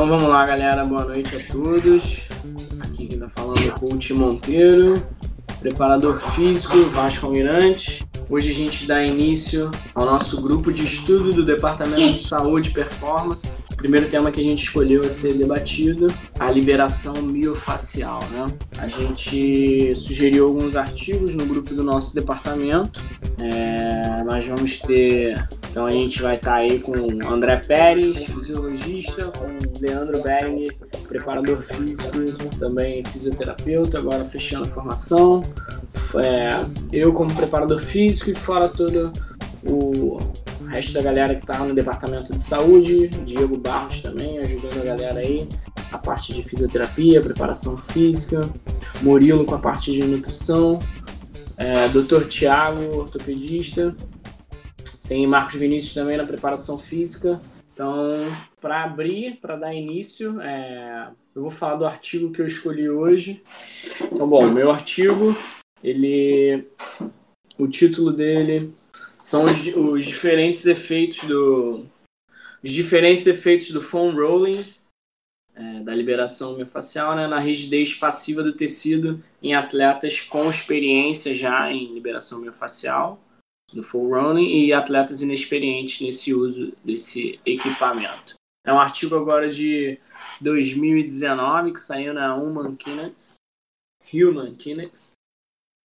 Então vamos lá, galera. Boa noite a todos. Aqui quem tá falando é o Coach Monteiro, preparador físico Vasco Almirante. Hoje a gente dá início ao nosso grupo de estudo do Departamento de Saúde e Performance. O primeiro tema que a gente escolheu a ser debatido, a liberação miofacial, né? A gente sugeriu alguns artigos no grupo do nosso departamento. É, nós vamos ter então a gente vai estar tá aí com André Pérez, fisiologista, com Leandro Bering, preparador físico, também fisioterapeuta, agora fechando a formação. É, eu como preparador físico e fora todo o resto da galera que está no departamento de saúde, Diego Barros também, ajudando a galera aí, a parte de fisioterapia, preparação física, Murilo com a parte de nutrição, é, Dr. Tiago, ortopedista, tem Marcos Vinícius também na preparação física. Então, para abrir, para dar início, é, eu vou falar do artigo que eu escolhi hoje. Então, bom, meu artigo, ele, o título dele são os, os diferentes efeitos do, os diferentes efeitos do foam rolling, é, da liberação miofascial, né, na rigidez passiva do tecido em atletas com experiência já em liberação miofascial do full running e atletas inexperientes nesse uso desse equipamento. É um artigo agora de 2019 que saiu na Human Kinetics, Human Kinetics.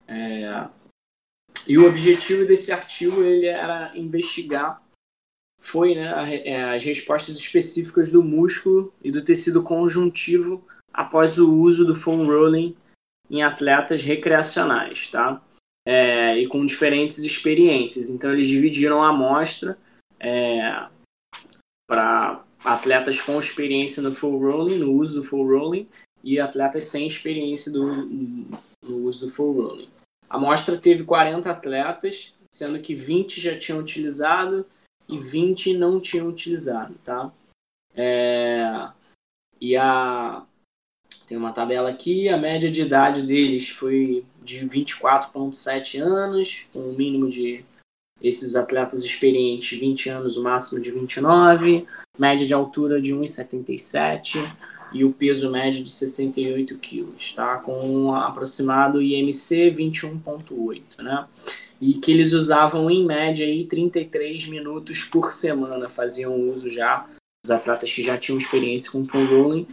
É, e o objetivo desse artigo ele era investigar foi né, é, as respostas específicas do músculo e do tecido conjuntivo após o uso do foam rolling em atletas recreacionais, tá? É, e com diferentes experiências. Então eles dividiram a amostra é, para atletas com experiência no full rolling, no uso do full rolling, e atletas sem experiência do, no uso do full rolling. A amostra teve 40 atletas, sendo que 20 já tinham utilizado e 20 não tinham utilizado, tá? É, e a, tem uma tabela aqui, a média de idade deles foi de 24,7 anos, com o um mínimo de esses atletas experientes 20 anos, o máximo de 29, média de altura de 1,77 e o peso médio de 68 quilos, tá? Com um aproximado IMC 21,8, né? E que eles usavam em média aí 33 minutos por semana, faziam uso já, os atletas que já tinham experiência com full rolling,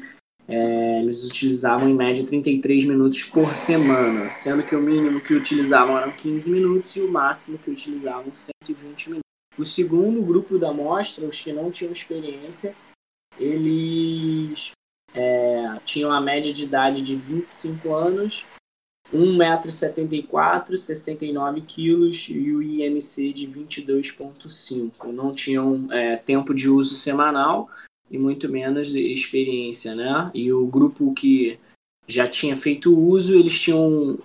é, eles utilizavam em média 33 minutos por semana, sendo que o mínimo que utilizavam eram 15 minutos e o máximo que utilizavam 120 minutos. O segundo grupo da amostra, os que não tinham experiência, eles é, tinham a média de idade de 25 anos, 1,74m, 69 quilos e o IMC de 22,5. Não tinham é, tempo de uso semanal e muito menos experiência, né? E o grupo que já tinha feito uso, eles tinham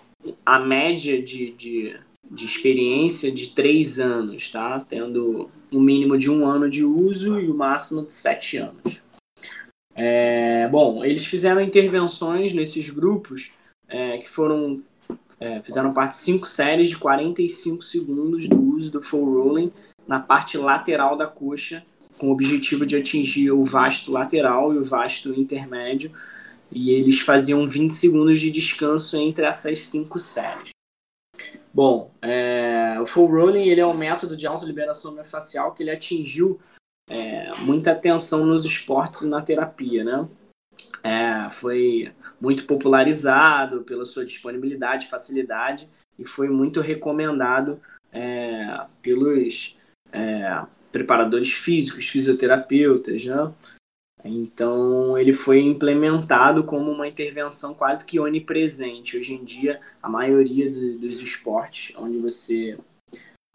a média de, de, de experiência de três anos, tá? Tendo um mínimo de um ano de uso e o máximo de sete anos. É, bom, eles fizeram intervenções nesses grupos é, que foram é, fizeram parte de cinco séries de 45 segundos do uso do full rolling na parte lateral da coxa com o objetivo de atingir o vasto lateral e o vasto intermédio, e eles faziam 20 segundos de descanso entre essas cinco séries. Bom, é, o full rolling ele é um método de autoliberação miofascial que ele atingiu é, muita atenção nos esportes e na terapia, né? É, foi muito popularizado pela sua disponibilidade, facilidade e foi muito recomendado é, pelos é, preparadores físicos, fisioterapeutas, né? Então ele foi implementado como uma intervenção quase que onipresente. Hoje em dia, a maioria do, dos esportes onde você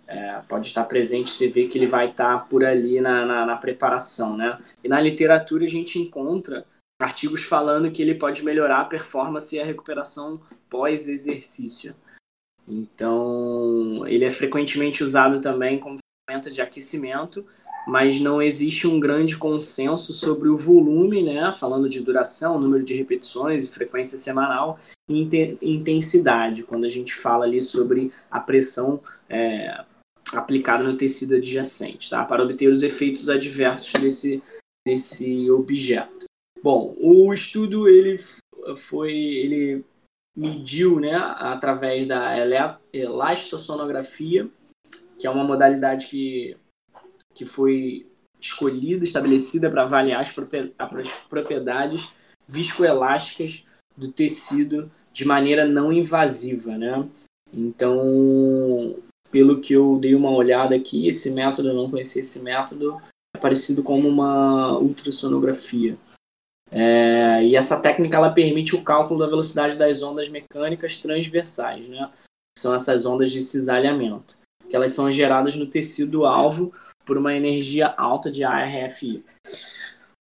é, pode estar presente, você vê que ele vai estar por ali na, na, na, preparação, né? E na literatura a gente encontra artigos falando que ele pode melhorar a performance e a recuperação pós-exercício. Então, ele é frequentemente usado também como ferramenta de aquecimento, mas não existe um grande consenso sobre o volume, né, falando de duração, número de repetições e frequência semanal e intensidade, quando a gente fala ali sobre a pressão é, aplicada no tecido adjacente, tá? para obter os efeitos adversos desse, desse objeto. Bom, o estudo ele foi ele mediu, né, através da elastossonografia, que é uma modalidade que, que foi escolhida, estabelecida para avaliar as propriedades viscoelásticas do tecido de maneira não invasiva, né? Então, pelo que eu dei uma olhada aqui, esse método, eu não conhecia esse método, é parecido com uma ultrassonografia. É, e essa técnica ela permite o cálculo da velocidade das ondas mecânicas transversais, né? São essas ondas de cisalhamento, que elas são geradas no tecido alvo por uma energia alta de ARFI.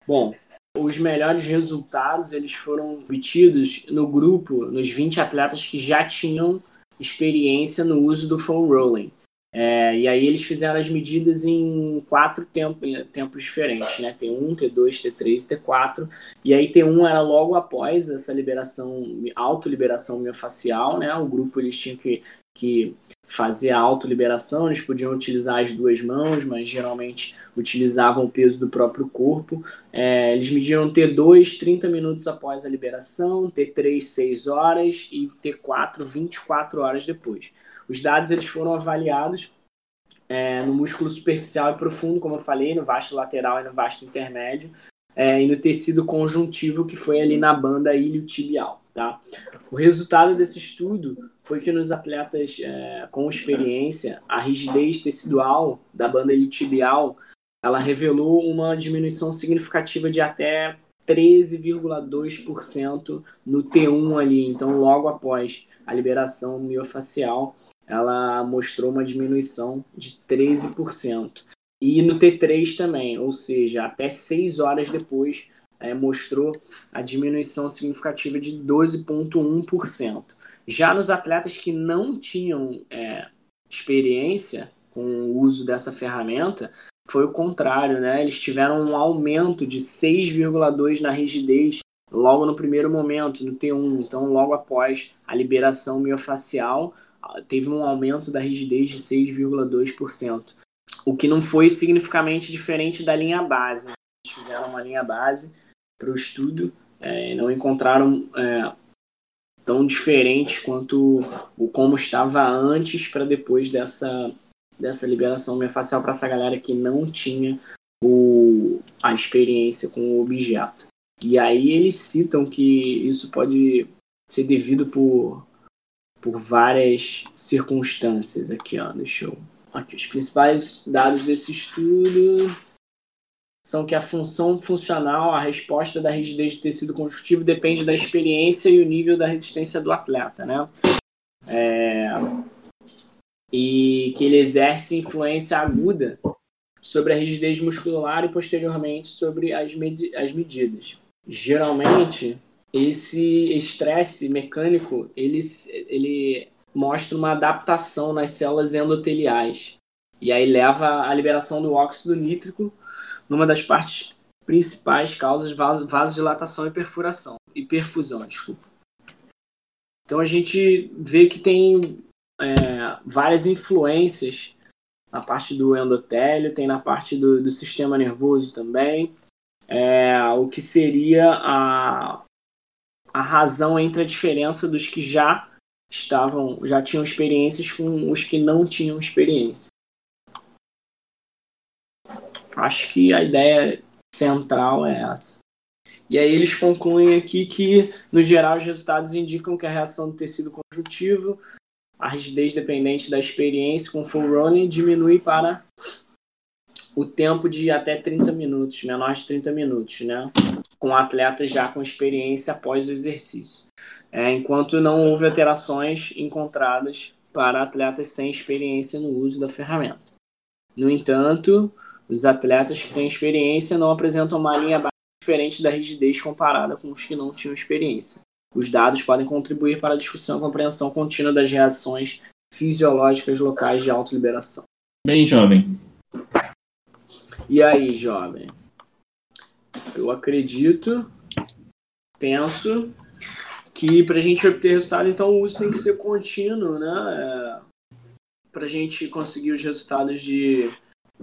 Bom, os melhores resultados eles foram obtidos no grupo, nos 20 atletas que já tinham experiência no uso do foam rolling. É, e aí eles fizeram as medidas em quatro tempo, tempos diferentes, né? T1, T2, T3 T4. E aí T1 era logo após essa liberação, autoliberação miofascial, né? O grupo eles tinham que, que fazer a autoliberação, eles podiam utilizar as duas mãos, mas geralmente utilizavam o peso do próprio corpo. É, eles mediram T2 30 minutos após a liberação, T3 6 horas e T4 24 horas depois. Os dados eles foram avaliados é, no músculo superficial e profundo, como eu falei, no vasto lateral e no vasto intermédio, é, e no tecido conjuntivo, que foi ali na banda iliotibial. Tá? O resultado desse estudo foi que nos atletas é, com experiência, a rigidez tecidual da banda iliotibial ela revelou uma diminuição significativa de até 13,2% no T1 ali, então logo após a liberação miofacial ela mostrou uma diminuição de 13%. E no T3 também, ou seja, até 6 horas depois, é, mostrou a diminuição significativa de 12,1%. Já nos atletas que não tinham é, experiência com o uso dessa ferramenta, foi o contrário, né? Eles tiveram um aumento de 6,2 na rigidez logo no primeiro momento, no T1, então logo após a liberação miofacial, teve um aumento da rigidez de 6,2%, o que não foi significativamente diferente da linha base. Eles fizeram uma linha base para o estudo, é, não encontraram é, tão diferente quanto o como estava antes para depois dessa, dessa liberação miofascial para essa galera que não tinha o, a experiência com o objeto. E aí eles citam que isso pode ser devido por por várias circunstâncias aqui, ó. Deixa eu. Aqui, os principais dados desse estudo são que a função funcional, a resposta da rigidez de tecido conjuntivo depende da experiência e o nível da resistência do atleta, né? É... E que ele exerce influência aguda sobre a rigidez muscular e posteriormente sobre as, med as medidas. Geralmente, esse estresse mecânico ele, ele mostra uma adaptação nas células endoteliais e aí leva à liberação do óxido nítrico numa das partes principais causas vasodilatação e perfuração e perfusão, desculpa. Então a gente vê que tem é, várias influências na parte do endotélio, tem na parte do, do sistema nervoso também, é, o que seria a, a razão entre a diferença dos que já estavam, já tinham experiências com os que não tinham experiência. Acho que a ideia central é essa. E aí eles concluem aqui que, no geral, os resultados indicam que a reação do tecido conjuntivo, a rigidez dependente da experiência com full running diminui para o tempo de até 30 minutos, menor de 30 minutos, né? Com atletas já com experiência após o exercício. É, enquanto não houve alterações encontradas para atletas sem experiência no uso da ferramenta. No entanto, os atletas que têm experiência não apresentam uma linha diferente da rigidez comparada com os que não tinham experiência. Os dados podem contribuir para a discussão e compreensão contínua das reações fisiológicas locais de autoliberação. Bem, jovem, e aí, jovem? Eu acredito, penso que para a gente obter resultado, então o uso tem que ser contínuo, né? É, para a gente conseguir os resultados de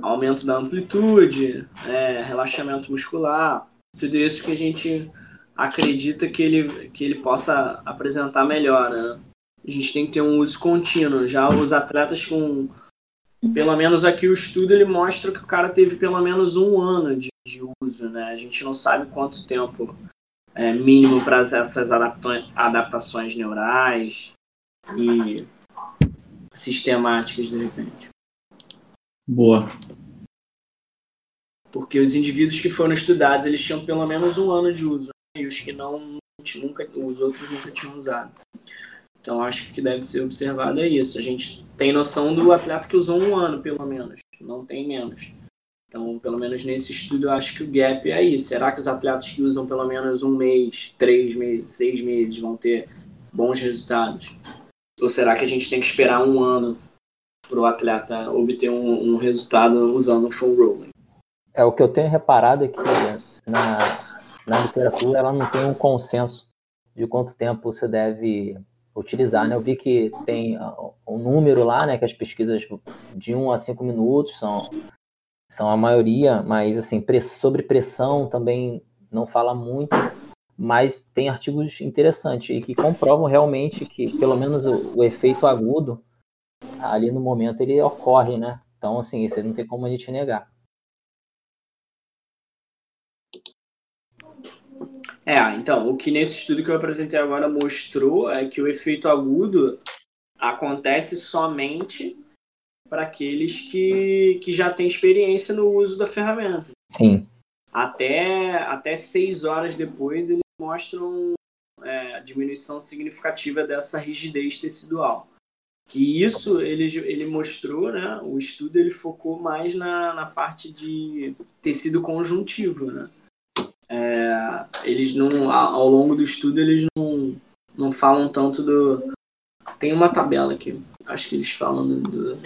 aumento da amplitude, é, relaxamento muscular, tudo isso que a gente acredita que ele, que ele possa apresentar melhor. Né? A gente tem que ter um uso contínuo. Já os atletas com. Pelo menos aqui o estudo ele mostra que o cara teve pelo menos um ano de, de uso, né? A gente não sabe quanto tempo é mínimo para essas adaptações neurais e sistemáticas de repente. Boa. Porque os indivíduos que foram estudados, eles tinham pelo menos um ano de uso. Né? E os que não, nunca, os outros nunca tinham usado. Então acho que deve ser observado é isso. A gente tem noção do atleta que usou um ano, pelo menos. Não tem menos. Então, pelo menos nesse estudo, eu acho que o gap é isso. Será que os atletas que usam pelo menos um mês, três meses, seis meses vão ter bons resultados? Ou será que a gente tem que esperar um ano para o atleta obter um, um, resultado usando o full rolling? É, o que eu tenho reparado é que na, na literatura ela não tem um consenso de quanto tempo você deve utilizar, né? Eu vi que tem um número lá, né, que as pesquisas de 1 a 5 minutos são, são a maioria, mas assim, sobre pressão também não fala muito mas tem artigos interessantes e que comprovam realmente que pelo menos o, o, efeito agudo ali no momento ele ocorre, né? Então, assim, isso não tem como a gente negar. É, então, o que nesse estudo que eu apresentei agora mostrou é que o efeito agudo acontece somente para aqueles que, que já têm experiência no uso da ferramenta. Sim. Até, até seis horas depois, ele mostram é, diminuição significativa dessa rigidez tecidual. E isso ele, ele mostrou, né? O estudo ele focou mais na, na parte de tecido conjuntivo, né? É, eles não, ao longo do estudo, eles não, não falam tanto do. Tem uma tabela aqui, acho que eles falam do. do...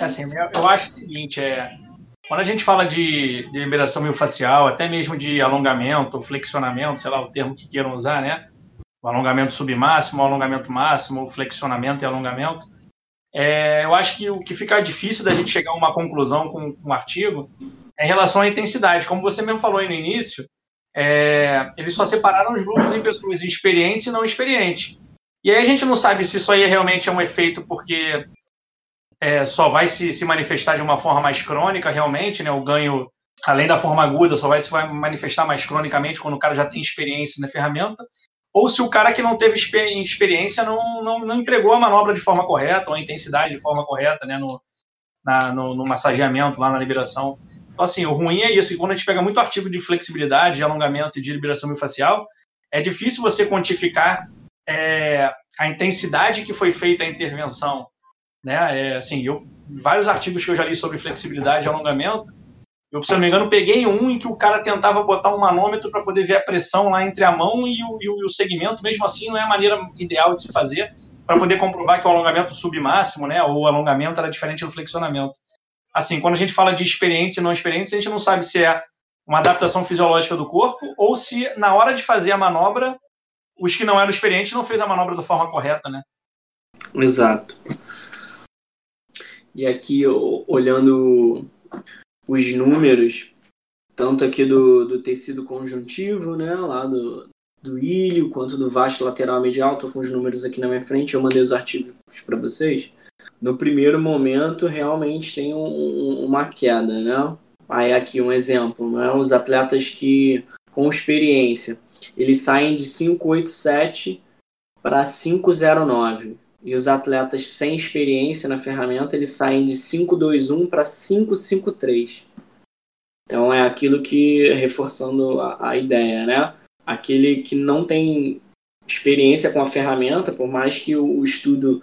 É assim, eu acho o seguinte, é, quando a gente fala de, de liberação miofascial, até mesmo de alongamento, flexionamento, sei lá o termo que queiram usar, né? O alongamento submáximo, o alongamento máximo, o flexionamento e alongamento. É, eu acho que o que fica difícil da gente chegar a uma conclusão com, com um artigo é em relação à intensidade. Como você mesmo falou aí no início, é, eles só separaram os grupos em pessoas experientes e não experientes. E aí a gente não sabe se isso aí realmente é um efeito porque é, só vai se, se manifestar de uma forma mais crônica, realmente, né? O ganho, além da forma aguda, só vai se manifestar mais cronicamente quando o cara já tem experiência na ferramenta, ou se o cara que não teve experiência não, não, não a manobra de forma correta, ou a intensidade de forma correta, né? No, na, no, no massageamento, lá na liberação. Então, assim, o ruim é isso, quando a gente pega muito artigo de flexibilidade, de alongamento e de liberação miofascial, é difícil você quantificar é, a intensidade que foi feita a intervenção né? É, assim, eu, vários artigos que eu já li sobre flexibilidade e alongamento, eu, se não me engano, peguei um em que o cara tentava botar um manômetro para poder ver a pressão lá entre a mão e o, e o, segmento, mesmo assim não é a maneira ideal de se fazer, para poder comprovar que o alongamento submáximo, né, ou o alongamento era diferente do flexionamento. Assim, quando a gente fala de experientes e não experientes, a gente não sabe se é uma adaptação fisiológica do corpo ou se na hora de fazer a manobra, os que não eram experientes não fez a manobra da forma correta, né? Exato. E aqui, olhando os números, tanto aqui do, do tecido conjuntivo, né, lá do, do ilho, quanto do vasto lateral medial, estou com os números aqui na minha frente, eu mandei os artigos para vocês. No primeiro momento, realmente tem um, uma queda, né? Aí aqui um exemplo, né? Os atletas que com experiência, eles saem de 587 para 509 e os atletas sem experiência na ferramenta eles saem de 5-2-1 para 5-5-3. Então é aquilo que, reforçando a, a, ideia, né? Aquele que não tem experiência com a ferramenta, por mais que o, o estudo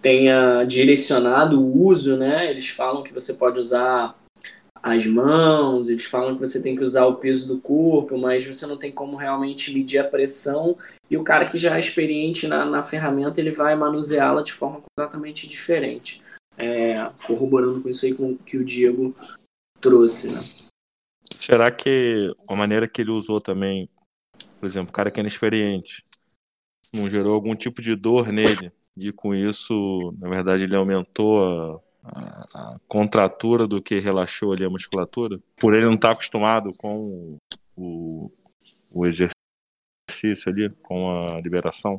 tenha direcionado o uso, né? Eles falam que você pode usar as mãos, eles falam que você tem que usar o peso do corpo, mas você não tem como realmente medir a pressão. E o cara que já é experiente na, na ferramenta, ele vai manuseá-la de forma completamente diferente. É, corroborando com isso aí com que o Diego trouxe. Né? Será que a maneira que ele usou também, por exemplo, o cara que é inexperiente, não gerou algum tipo de dor nele? E com isso, na verdade, ele aumentou a a, contratura do que relaxou ali a musculatura, por ele não estar tá acostumado com o, o exercício ali com a liberação.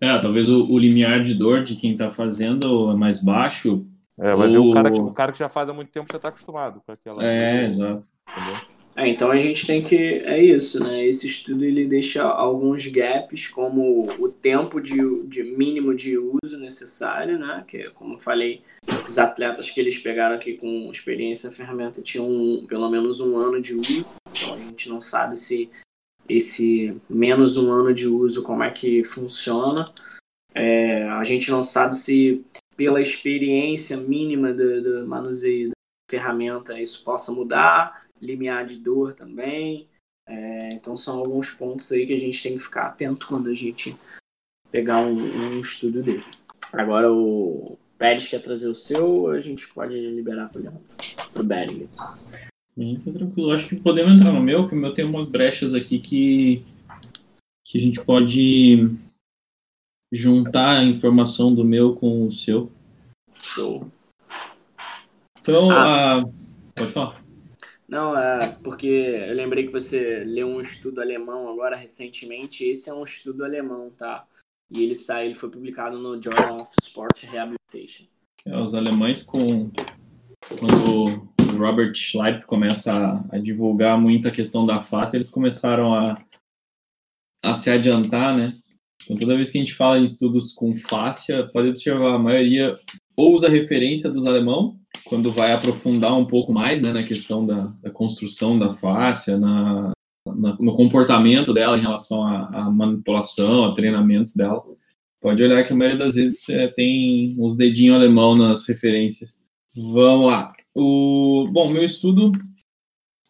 É, talvez o, o limiar de dor de quem está fazendo é mais baixo. É, vai ou... ver o cara, que, o cara que já faz há muito tempo já está acostumado com aquela. É, exato. Entendeu? É, então a gente tem que. É isso, né? Esse estudo ele deixa alguns gaps, como o tempo de, de mínimo de uso necessário, né? Que, como eu falei, os atletas que eles pegaram aqui com experiência na ferramenta tinham um, pelo menos um ano de uso. Então a gente não sabe se esse menos um ano de uso, como é que funciona. É, a gente não sabe se pela experiência mínima do, do manuseio da ferramenta isso possa mudar limiar de dor também. É, então são alguns pontos aí que a gente tem que ficar atento quando a gente pegar um, um estudo desse. Agora o Pérez quer trazer o seu, a gente pode liberar para o Bering. Sim, tá tranquilo. Acho que podemos entrar no meu, que o meu tem umas brechas aqui que, que a gente pode juntar a informação do meu com o seu. Show. Então, ah. a... pode falar. Não, é porque eu lembrei que você leu um estudo alemão agora recentemente. Esse é um estudo alemão, tá? E ele sai, ele foi publicado no Journal of Sport Rehabilitation. É, os alemães com quando Robert Schleip começa a, a, divulgar muito a questão da face, eles começaram a, a se adiantar, né? Então toda vez que a gente fala em estudos com fáscia, pode observar a maioria ou usa referência dos alemão quando vai aprofundar um pouco mais né, na questão da, da construção da face, na, na, no comportamento dela em relação à, à, manipulação, ao treinamento dela, pode olhar que a maioria das vezes é, tem uns dedinhos alemão nas referências. Vamos lá. O, bom, meu estudo,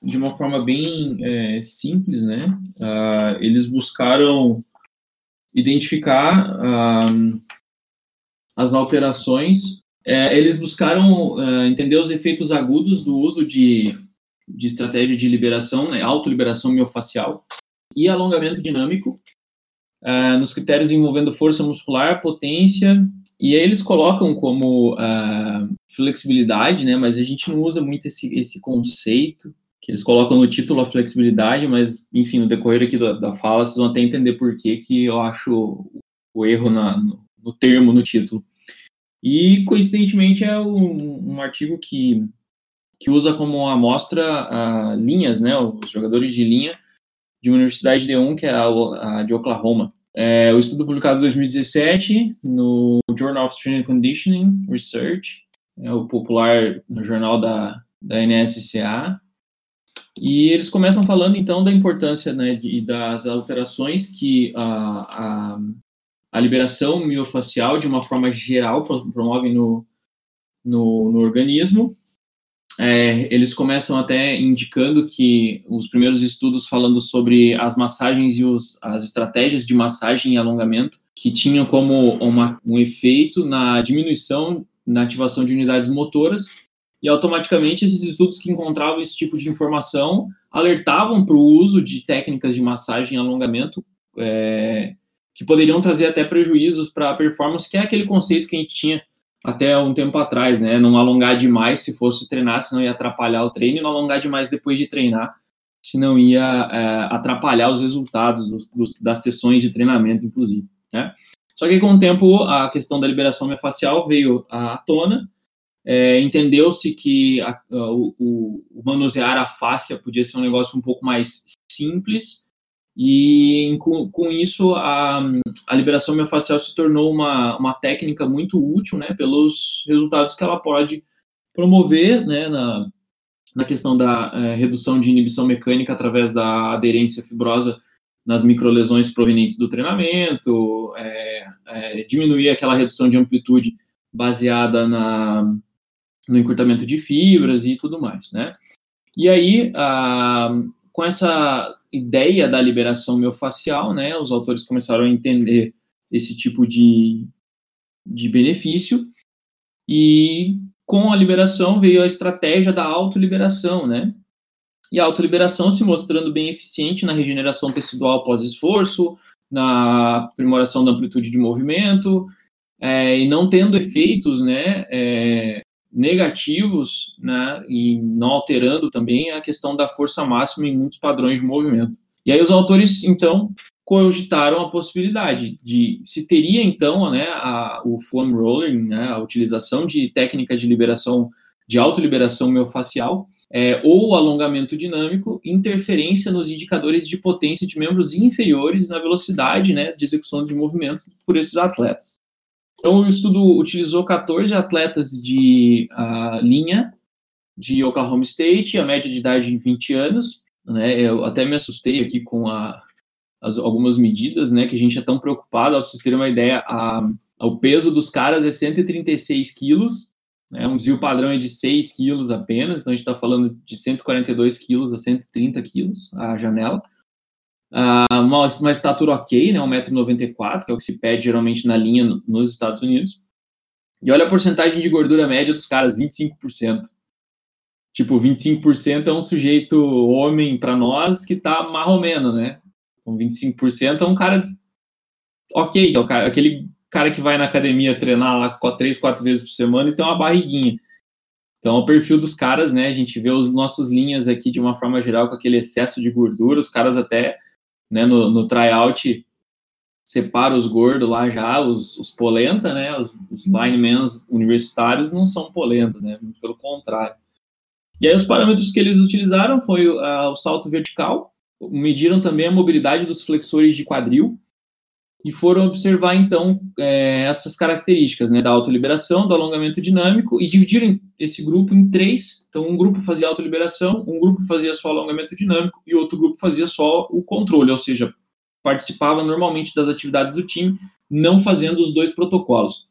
de uma forma bem é, simples, né? Uh, eles buscaram identificar uh, as alterações. É, eles buscaram uh, entender os efeitos agudos do uso de, de estratégia de liberação, né, autoliberação miofacial e alongamento dinâmico, uh, nos critérios envolvendo força muscular, potência, e aí eles colocam como uh, flexibilidade, né, mas a gente não usa muito esse, esse conceito, que eles colocam no título a flexibilidade, mas, enfim, no decorrer aqui da, da fala, vocês vão até entender por que, que eu acho o erro na, no, no termo, no título. E, coincidentemente, é um, um artigo que, que usa como amostra uh, linhas, né, os jogadores de linha de uma universidade de um, que é a, a de Oklahoma. É, o estudo publicado em 2017 no Journal of Strength and Conditioning Research, é o popular no jornal da, da NSCA, e eles começam falando então da importância né, de, das alterações que a, a, a liberação miofacial de uma forma geral promove no, no, no organismo. É, eles começam até indicando que os primeiros estudos falando sobre as massagens e os, as estratégias de massagem e alongamento que tinham como uma, um efeito na diminuição na ativação de unidades motoras e automaticamente esses estudos que encontravam esse tipo de informação alertavam para o uso de técnicas de massagem e alongamento é, que poderiam trazer até prejuízos para a performance, que é aquele conceito que a gente tinha até um tempo atrás, né? Não alongar demais se fosse treinar, senão ia atrapalhar o treino, e não alongar demais depois de treinar, senão ia é, atrapalhar os resultados dos, dos, das sessões de treinamento, inclusive, né? Só que com o tempo a questão da liberação miofascial veio à tona, é, entendeu-se que a, o, o, manusear a fáscia podia ser um negócio um pouco mais simples e com, com isso, a, a liberação miofascial se tornou uma, uma técnica muito útil, né, pelos resultados que ela pode promover, né, na, na questão da é, redução de inibição mecânica através da aderência fibrosa nas microlesões provenientes do treinamento, é, é, diminuir aquela redução de amplitude baseada na, no encurtamento de fibras e tudo mais, né. E aí, a, com essa ideia da liberação miofascial, né, os autores começaram a entender esse tipo de, de benefício. E com a liberação veio a estratégia da autoliberação, né? E a autoliberação se mostrando bem eficiente na regeneração tecidual pós-esforço, na aprimoração da amplitude de movimento, é, e não tendo efeitos, né, é, negativos, né, e não alterando também a questão da força máxima em muitos padrões de movimento. E aí os autores, então, cogitaram a possibilidade de se teria, então, né, a, o foam rolling, né, a utilização de técnicas de liberação, de autoliberação miofascial, é, ou alongamento dinâmico, interferência nos indicadores de potência de membros inferiores na velocidade né, de execução de movimento por esses atletas. Então, o estudo utilizou 14 atletas de uh, linha de Oklahoma State, a média de idade em 20 anos. Né, eu até me assustei aqui com a, as, algumas medidas, né, que a gente é tão preocupado. Para vocês terem uma ideia, a, o peso dos caras é 136 quilos, né, um desvio padrão é de 6 quilos apenas, então a gente está falando de 142 quilos a 130 quilos a janela. Uh, uma, uma, estatura ok, né, 1,94m, que é o que se pede geralmente na linha nos Estados Unidos. E olha a porcentagem de gordura média dos caras, 25%. Tipo, 25% é um sujeito homem para nós que tá marromeno, né? Com 25% é um cara ok, é o cara, aquele cara que vai na academia treinar lá três, quatro vezes por semana e tem uma barriguinha. Então, o perfil dos caras, né? A gente vê os nossos linhas aqui de uma forma geral com aquele excesso de gordura. Os caras até, né, no, no tryout separa os gordos lá já, os, os polenta, né? Os, os linemen universitários não são polentas, né? Pelo contrário. E aí os parâmetros que eles utilizaram foi uh, o salto vertical, mediram também a mobilidade dos flexores de quadril, e foram observar então é, essas características né, da autoliberação, do alongamento dinâmico e dividiram esse grupo em três. Então, um grupo fazia autoliberação, um grupo fazia só alongamento dinâmico e outro grupo fazia só o controle, ou seja, participava normalmente das atividades do time, não fazendo os dois protocolos.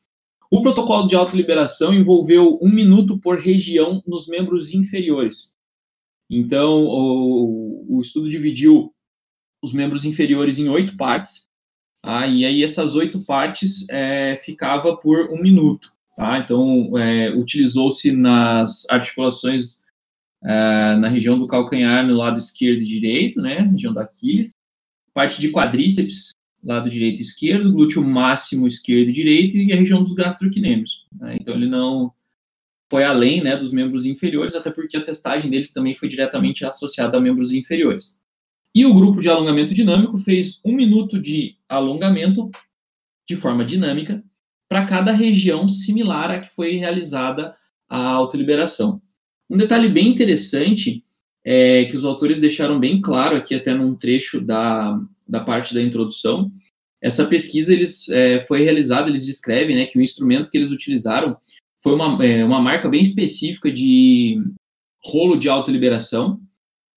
O protocolo de autoliberação envolveu um minuto por região nos membros inferiores. Então, o, o estudo dividiu os membros inferiores em oito partes ah, e aí essas oito partes é, ficava por um minuto. Tá? Então, é, utilizou-se nas articulações é, na região do calcanhar, no lado esquerdo e direito, né, região da Aquiles, parte de quadríceps, lado direito e esquerdo, glúteo máximo esquerdo e direito e a região dos gastrocnêmios. Né? Então, ele não foi além né, dos membros inferiores, até porque a testagem deles também foi diretamente associada a membros inferiores. E o grupo de alongamento dinâmico fez um minuto de alongamento de forma dinâmica para cada região similar à que foi realizada a autoliberação. Um detalhe bem interessante é que os autores deixaram bem claro aqui até num trecho da, da parte da introdução. Essa pesquisa eles, é, foi realizada, eles descrevem né, que o instrumento que eles utilizaram foi uma, é, uma marca bem específica de rolo de autoliberação,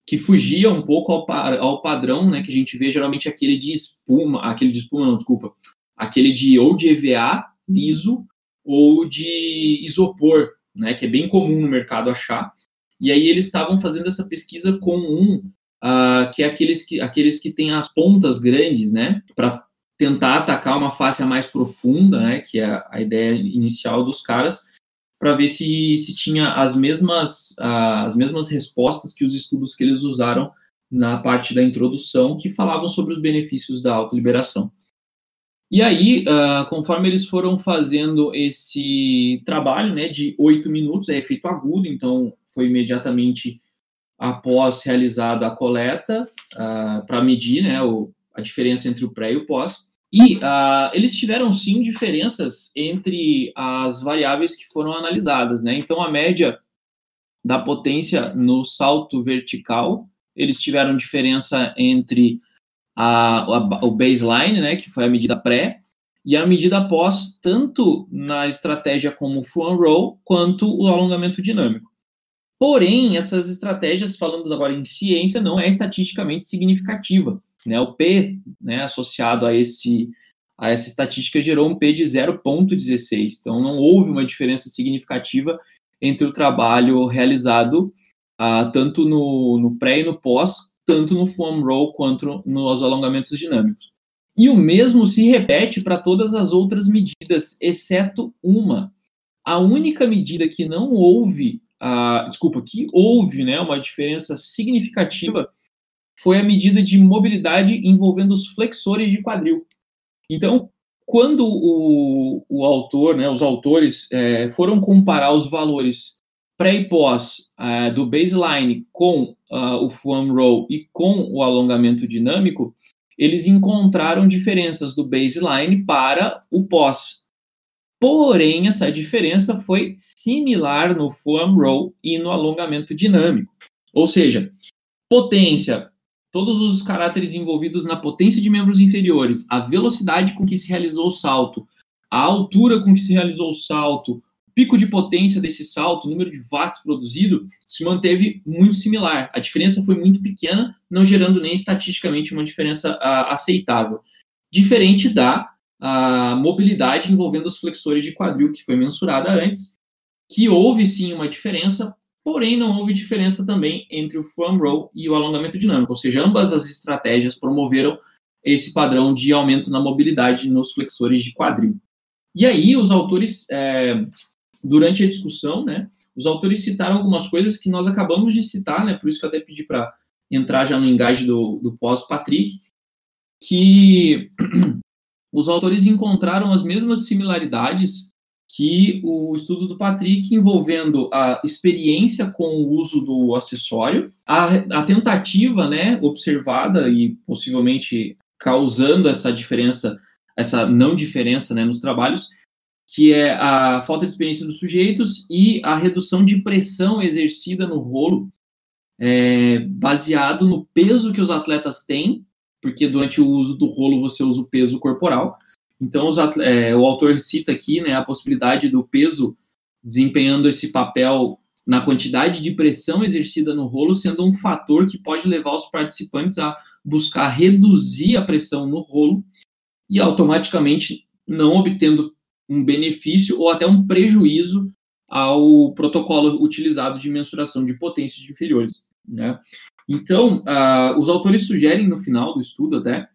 que fugia um pouco ao, ao padrão, né, que a gente vê geralmente aquele de espuma, aquele de espuma, não, desculpa, aquele de ou de EVA liso ou de isopor, né, que é bem comum no mercado achar. E aí eles estavam fazendo essa pesquisa com um uh, que é aqueles que aqueles que têm as pontas grandes, né, para tentar atacar uma face mais profunda, né, que é a ideia inicial dos caras para ver se, se tinha as mesmas, as mesmas respostas que os estudos que eles usaram na parte da introdução, que falavam sobre os benefícios da autoliberação. E aí, uh, conforme eles foram fazendo esse trabalho né, de oito minutos, é efeito agudo, então foi imediatamente após realizada a coleta, uh, ah, para medir né, o, a diferença entre o pré e o pós. E uh, eles tiveram sim diferenças entre as variáveis que foram analisadas, né? Então a média da potência no salto vertical, eles tiveram diferença entre a, a, o baseline, né, que foi a medida pré, e a medida pós, tanto na estratégia como o front roll, quanto o alongamento dinâmico. Porém, essas estratégias, falando agora em ciência, não é estatisticamente significativa. Né? O P né, associado a, esse, a essa estatística gerou um P de 0,16. Então, não houve uma diferença significativa entre o trabalho realizado uh, tanto no, no pré e no pós, tanto no foam roll quanto nos alongamentos dinâmicos. E o mesmo se repete para todas as outras medidas, exceto uma. A única medida que não houve, uh, desculpa, que houve né, uma diferença significativa foi a medida de mobilidade envolvendo os flexores de quadril. Então, quando o, o autor, né, os autores é, foram comparar os valores pré e pós uh, do baseline com uh, o foam roll e com o alongamento dinâmico, eles encontraram diferenças do baseline para o pós. Porém, essa diferença foi similar no foam roll e no alongamento dinâmico. Ou seja, potência, todos os caracteres envolvidos na potência de membros inferiores, a velocidade com que se realizou o salto, a altura com que se realizou o salto, pico de potência desse salto, o número de watts produzido, se manteve muito similar. A diferença foi muito pequena, não gerando nem estatisticamente uma diferença a, aceitável. Diferente da a mobilidade envolvendo os flexores de quadril, que foi mensurada antes, que houve sim uma diferença, porém não houve diferença também entre o foam roll e o alongamento dinâmico, ou seja, ambas as estratégias promoveram esse padrão de aumento na mobilidade nos flexores de quadril. E aí os autores é, durante a discussão, né, os autores citaram algumas coisas que nós acabamos de citar, né, por isso que eu até pedi para entrar já no engage do, do pós-Patrick, que os autores encontraram as mesmas similaridades que o estudo do Patrick envolvendo a experiência com o uso do acessório, a, a tentativa, né, observada e possivelmente causando essa diferença, essa não diferença, né, nos trabalhos, que é a falta de experiência dos sujeitos e a redução de pressão exercida no rolo, é, baseado no peso que os atletas têm, porque durante o uso do rolo você usa o peso corporal. Então, é, o autor cita aqui né, a possibilidade do peso desempenhando esse papel na quantidade de pressão exercida no rolo, sendo um fator que pode levar os participantes a buscar reduzir a pressão no rolo e automaticamente não obtendo um benefício ou até um prejuízo ao protocolo utilizado de mensuração de potências inferiores. Né? Então, uh, os autores sugerem no final do estudo até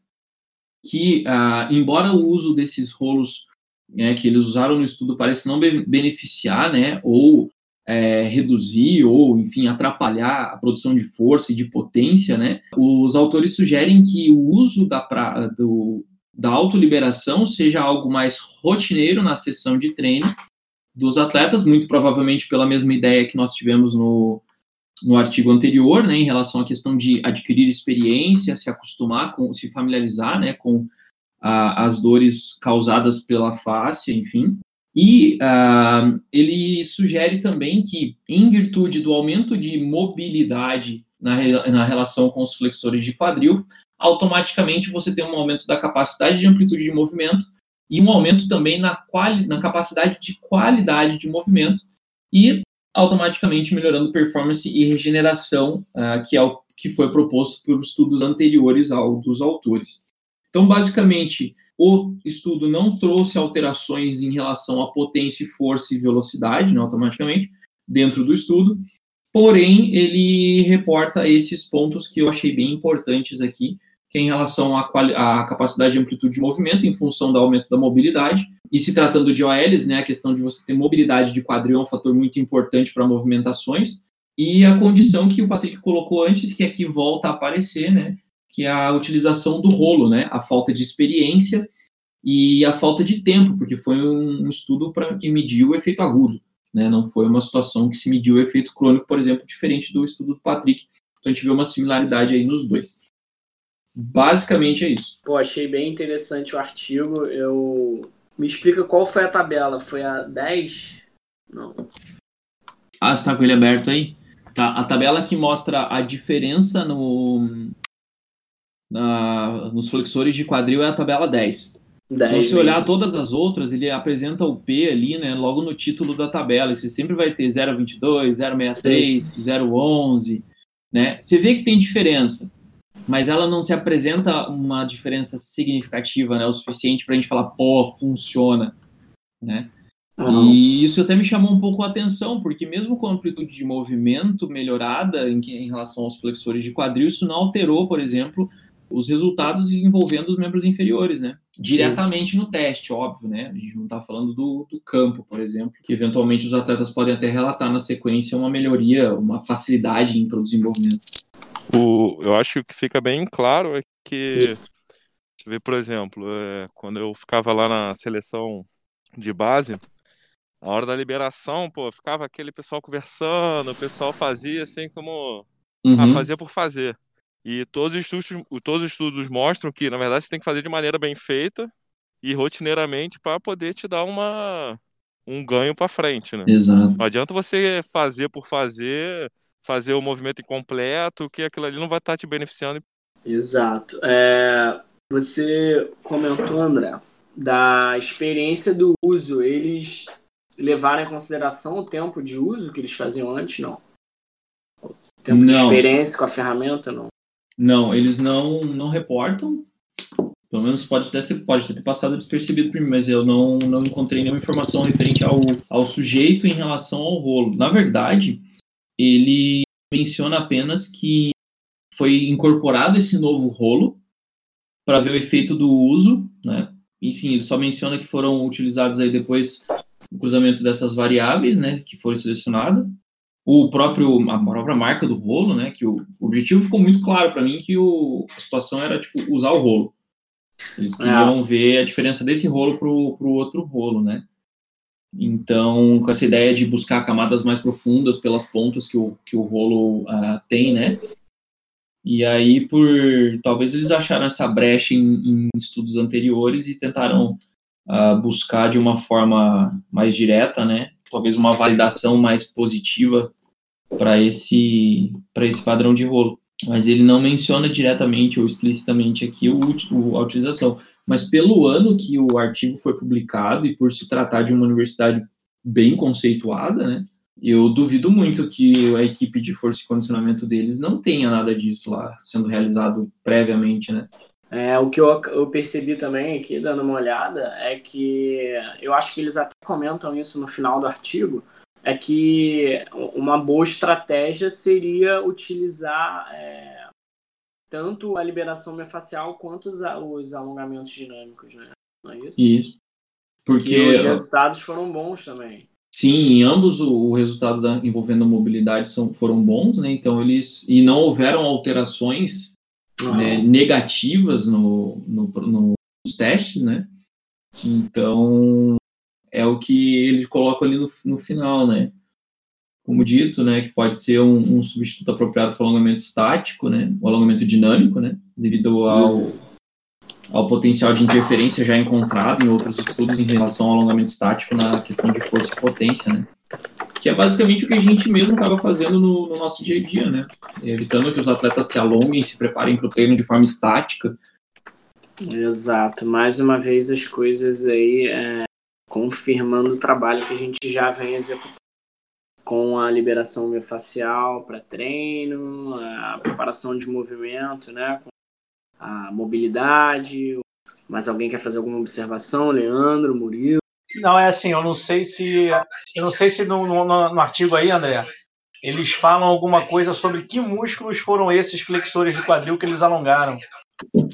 que, uh, embora o uso desses rolos né, que eles usaram no estudo pareça não be beneficiar, né, ou é, reduzir ou, enfim, atrapalhar a produção de força e de potência, né, os autores sugerem que o uso da pra, do, da autoliberação seja algo mais rotineiro na sessão de treino dos atletas, muito provavelmente pela mesma ideia que nós tivemos no, no artigo anterior, né, em relação à questão de adquirir experiência, se acostumar com, se familiarizar, né, com as dores causadas pela face, enfim. E uh, ele sugere também que, em virtude do aumento de mobilidade na, na relação com os flexores de quadril, automaticamente você tem um aumento da capacidade de amplitude de movimento e um aumento também na, quali na capacidade de qualidade de movimento e automaticamente melhorando performance e regeneração, uh, que é o que foi proposto por estudos anteriores ao dos autores. Então, basicamente, o estudo não trouxe alterações em relação a potência, força e velocidade, né, automaticamente, dentro do estudo, porém, ele reporta esses pontos que eu achei bem importantes aqui, que é em relação à, à, capacidade de amplitude de movimento em função do aumento da mobilidade. E se tratando de OLs, né, a questão de você ter mobilidade de quadril é um fator muito importante para movimentações. E a condição que o Patrick colocou antes, que aqui volta a aparecer, né, que é a utilização do rolo, né, a falta de experiência e a falta de tempo, porque foi um, um estudo para que mediu o efeito agudo, né, não foi uma situação que se mediu o efeito crônico, por exemplo, diferente do estudo do Patrick. Então a gente vê uma similaridade aí nos dois. Basicamente é isso. Pô, achei bem interessante o artigo. Eu. Me explica qual foi a tabela? Foi a 10? Não. Ah, você tá com ele aberto aí? Tá. A tabela que mostra a diferença no. Na, nos flexores de quadril é a tabela 10. 10 Se você olhar todas as outras, ele apresenta o P ali, né, logo no título da tabela. Você sempre vai ter 0,22, 0,66, 0,11, né? Você vê que tem diferença mas ela não se apresenta uma diferença significativa, né, o suficiente para a gente falar, pô, funciona, né? Uhum. E isso até me chamou um pouco a atenção, porque mesmo com a amplitude de movimento melhorada em, em relação aos flexores de quadril, isso não alterou, por exemplo, os resultados envolvendo os membros inferiores, né? Diretamente Sim. no teste, óbvio, né? A gente não está falando do, do, campo, por exemplo, que eventualmente os atletas podem até relatar na sequência uma melhoria, uma facilidade em produzir movimento. O, eu acho que fica bem claro é que vê, por exemplo, é, quando eu ficava lá na seleção de base, a hora da liberação, pô, ficava aquele pessoal conversando, o pessoal fazia assim como. Uhum. Ah, fazia por fazer. E todos os, estudos, todos os estudos mostram que, na verdade, você tem que fazer de maneira bem feita e rotineiramente para poder te dar uma, um ganho para frente, né? Exato. Não adianta você fazer por fazer, fazer o movimento incompleto, que aquilo ali não vai estar te beneficiando. Exato. É, você comentou, André, da experiência do uso. Eles levaram em consideração o tempo de uso que eles faziam antes, não? O tempo de Não. experiência com a ferramenta, não? Não, eles não, não reportam. Pelo menos pode até ser, pode ter passado despercebido por mim, mas eu não, não encontrei nenhuma informação referente ao, ao sujeito em relação ao rolo. Na verdade, ele menciona apenas que foi incorporado esse novo rolo para ver o efeito do uso, né? Enfim, ele só menciona que foram utilizados aí depois o cruzamento dessas variáveis, né, que foram selecionadas. O próprio a própria marca do rolo, né, que o, o objetivo ficou muito claro para mim que o, a situação era tipo usar o rolo. Eles queriam ver a diferença desse rolo pro, pro outro rolo, né? Então, com essa ideia de buscar camadas mais profundas pelas pontas que o, que o rolo ah, tem, né? E aí, por talvez eles acharam essa brecha em, em estudos anteriores e tentaram ah, buscar de uma forma mais direta, né? Talvez uma validação mais positiva para esse para esse padrão de rolo. Mas ele não menciona diretamente ou explicitamente aqui o, o, a utilização. Mas pelo ano que o artigo foi publicado e por se tratar de uma universidade bem conceituada, né? Eu duvido muito que a equipe de força e condicionamento deles não tenha nada disso lá sendo realizado previamente, né? É, o que eu, eu percebi também aqui, dando uma olhada, é que eu acho que eles até comentam isso no final do artigo, é que uma boa estratégia seria utilizar é, tanto a liberação miofascial quanto os, os alongamentos dinâmicos, né? Não é isso? Isso. Porque Porque os resultados foram bons também. Sim, em ambos o, o resultado da, envolvendo a mobilidade são, foram bons, né? Então eles e não houveram alterações Uhum. né, negativas no, no, no- nos testes, né? Então é o que eles colocam ali no, no final, né? Como dito, né, que pode ser um, um substituto apropriado para o alongamento estático, né? O alongamento dinâmico, né? Devido ao ao potencial de interferência já encontrado em outros estudos em relação ao alongamento estático na questão de força e potência, né? Que é basicamente o que a gente mesmo acaba fazendo no, no nosso dia a dia, né? Evitando que os atletas se alonguem, se preparem para o treino de forma estática. Exato. Mais uma vez as coisas aí é, confirmando o trabalho que a gente já vem executando com a liberação miofascial para treino, a preparação de movimento, né? com A mobilidade. Mas alguém quer fazer alguma observação? Leandro, Murilo? Não, é assim, eu não sei se. Eu não sei se no, no, no artigo aí, André, eles falam alguma coisa sobre que músculos foram esses flexores de quadril que eles alongaram.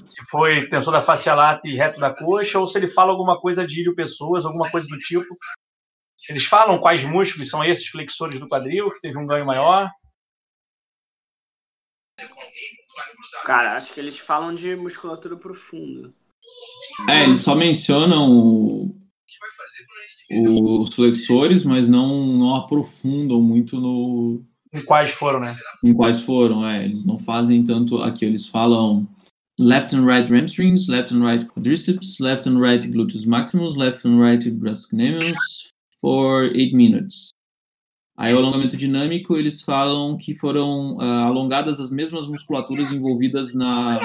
Se foi tensor da face lata e reto da coxa, ou se ele fala alguma coisa de ilho pessoas, alguma coisa do tipo. Eles falam quais músculos são esses flexores do quadril, que teve um ganho maior. Cara, acho que eles falam de musculatura profunda. É, eles só mencionam o- o- os flexores, mas não, não aprofundam muito no, Em quais foram, né? em quais foram. É, eles não fazem tanto aqui, eles falam left and right hamstrings, left and right quadriceps, left and right gluteus maximus, left and right gastrocnemius for 8 minutes. Aí o alongamento dinâmico, eles falam que foram ah, alongadas as mesmas musculaturas envolvidas na,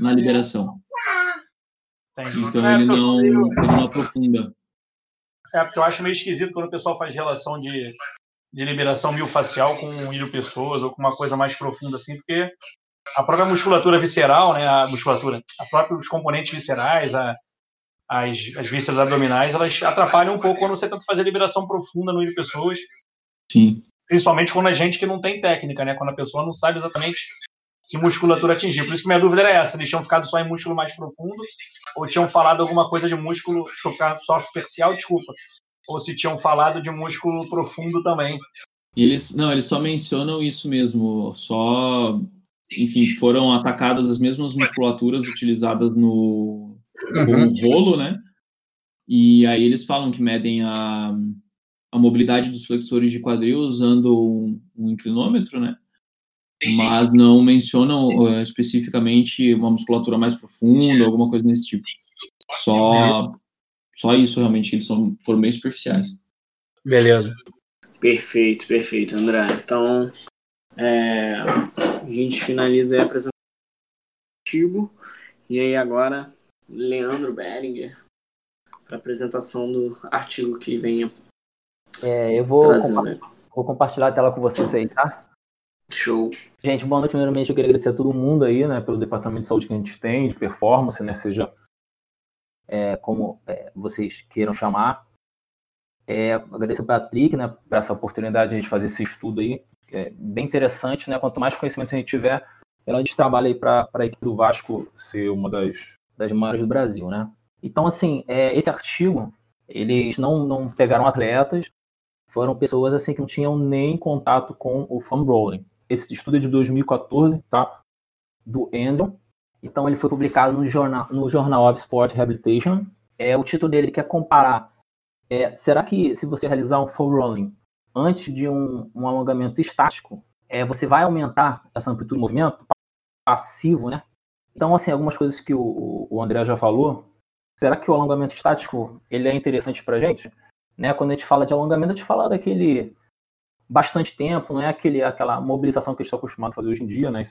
na liberação. Entendi. Então É, ele eu não, ele não aprofunda. É, porque eu acho meio esquisito quando o pessoal faz relação de, de liberação miofascial com ilho pessoas ou com uma coisa mais profunda assim, porque a própria musculatura visceral, né, a musculatura, a própria os componentes viscerais, a, as, as vísceras abdominais, elas atrapalham um pouco quando você tenta fazer liberação profunda no ilho pessoas, Sim. principalmente quando a gente que não tem técnica, né, quando a pessoa não sabe exatamente que musculatura atingir. Por isso que minha dúvida era essa, eles tinham ficado só em músculo mais profundo ou tinham falado alguma coisa de músculo, só superficial, desculpa, ou se tinham falado de músculo profundo também. Eles, não, eles só mencionam isso mesmo, só enfim, foram atacadas as mesmas musculaturas utilizadas no uhum. rolo, né? E aí eles falam que medem a, a mobilidade dos flexores de quadril usando um, um inclinômetro, né? Mas não mencionam uh, especificamente uma musculatura mais profunda, alguma coisa desse tipo. Só, só isso realmente, eles são, foram bem superficiais. Beleza. Perfeito, perfeito, André. Então, é, a gente finaliza a apresentação do E aí agora, Leandro Beringer, para apresentação do artigo que venha. É, eu vou, compa vou compartilhar a tela com vocês aí, tá? Show. Gente, boa noite. Primeiramente, eu queria agradecer a todo mundo aí, né, pelo departamento de saúde que a gente tem, de performance, né, seja é, como é, vocês queiram chamar. É, agradecer ao Patrick, né, por essa oportunidade de a gente fazer esse estudo aí, é bem interessante, né? Quanto mais conhecimento a gente tiver, melhor a gente trabalha aí para a equipe do Vasco ser uma das, das maiores do Brasil, né? Então, assim, é, esse artigo, eles não, não pegaram atletas, foram pessoas assim que não tinham nem contato com o foam rolling. Esse estudo é de 2014, tá? Do Andrew. Então, ele foi publicado no jornal, no Journal of Sport Rehabilitation. É, o título dele quer comparar é, será que se você realizar um foam rolling antes de um, um alongamento estático, é, você vai aumentar essa amplitude de movimento passivo, né? Então, assim, algumas coisas que o, o André já falou, será que o alongamento estático ele é interessante para a gente? Né? Quando a gente fala de alongamento, a gente fala daquele bastante tempo, não é aquele, aquela mobilização que a gente está acostumado a fazer hoje em dia, né?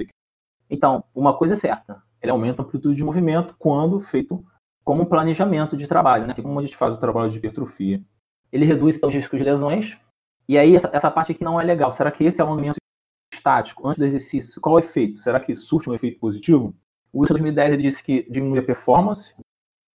Então, uma coisa é certa, ele aumenta a amplitude de movimento quando feito como um planejamento de trabalho, né? assim como a gente faz o trabalho de hipertrofia. Ele reduz então, os riscos de lesões, e aí, essa, essa parte aqui não é legal. Será que esse alongamento estático antes do exercício, qual é o efeito? Será que surte um efeito positivo? O Wilson 2010 ele disse que diminui a performance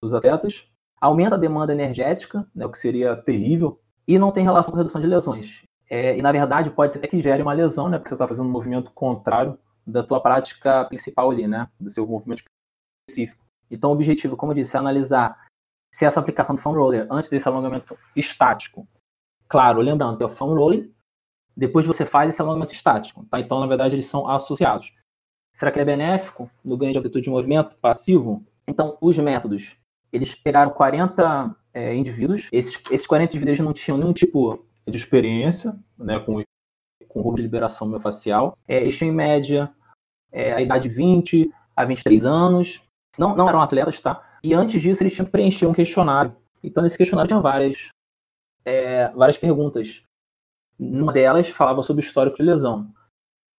dos atletas, aumenta a demanda energética, né, o que seria terrível, e não tem relação com redução de lesões. É, e na verdade pode ser até que gere uma lesão, né, porque você está fazendo um movimento contrário da tua prática principal ali, né, do seu movimento específico. Então o objetivo, como eu disse, é analisar se essa aplicação do foam roller antes desse alongamento estático Claro, lembrando que é o foam rolling, depois você faz esse alongamento estático. Tá? Então, na verdade, eles são associados. Será que é benéfico no ganho de amplitude de movimento passivo? Então, os métodos, eles pegaram 40 é, indivíduos. Esses, esses 40 indivíduos não tinham nenhum tipo de experiência né, com, com roubo de liberação miofascial. É, eles tinham, em média, é, a idade de 20 a 23 anos. Não, não eram atletas, tá? E antes disso, eles tinham que preencher um questionário. Então, nesse questionário tinha várias é, várias perguntas. Uma delas falava sobre o histórico de lesão.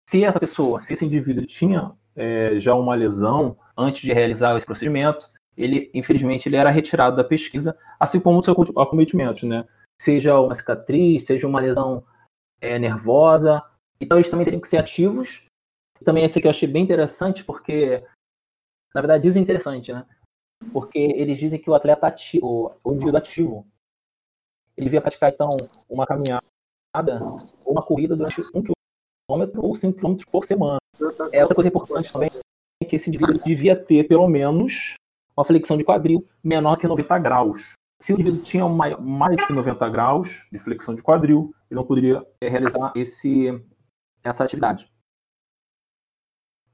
Se essa pessoa, se esse indivíduo tinha é, já uma lesão antes de realizar esse procedimento, ele, infelizmente, ele era retirado da pesquisa, assim como o seu acometimento, né? Seja uma cicatriz, seja uma lesão é, nervosa. Então, eles também teriam que ser ativos. Também esse aqui eu achei bem interessante, porque, na verdade, desinteressante, né? Porque eles dizem que o atleta ativo, o indivíduo ativo, ele devia praticar, então, uma caminhada ou uma corrida durante um quilômetro ou cinco quilômetros por semana. É outra coisa importante também é que esse indivíduo devia ter, pelo menos, uma flexão de quadril menor que 90 graus. Se o indivíduo tinha mais de 90 graus de flexão de quadril, ele não poderia é, realizar esse, essa atividade.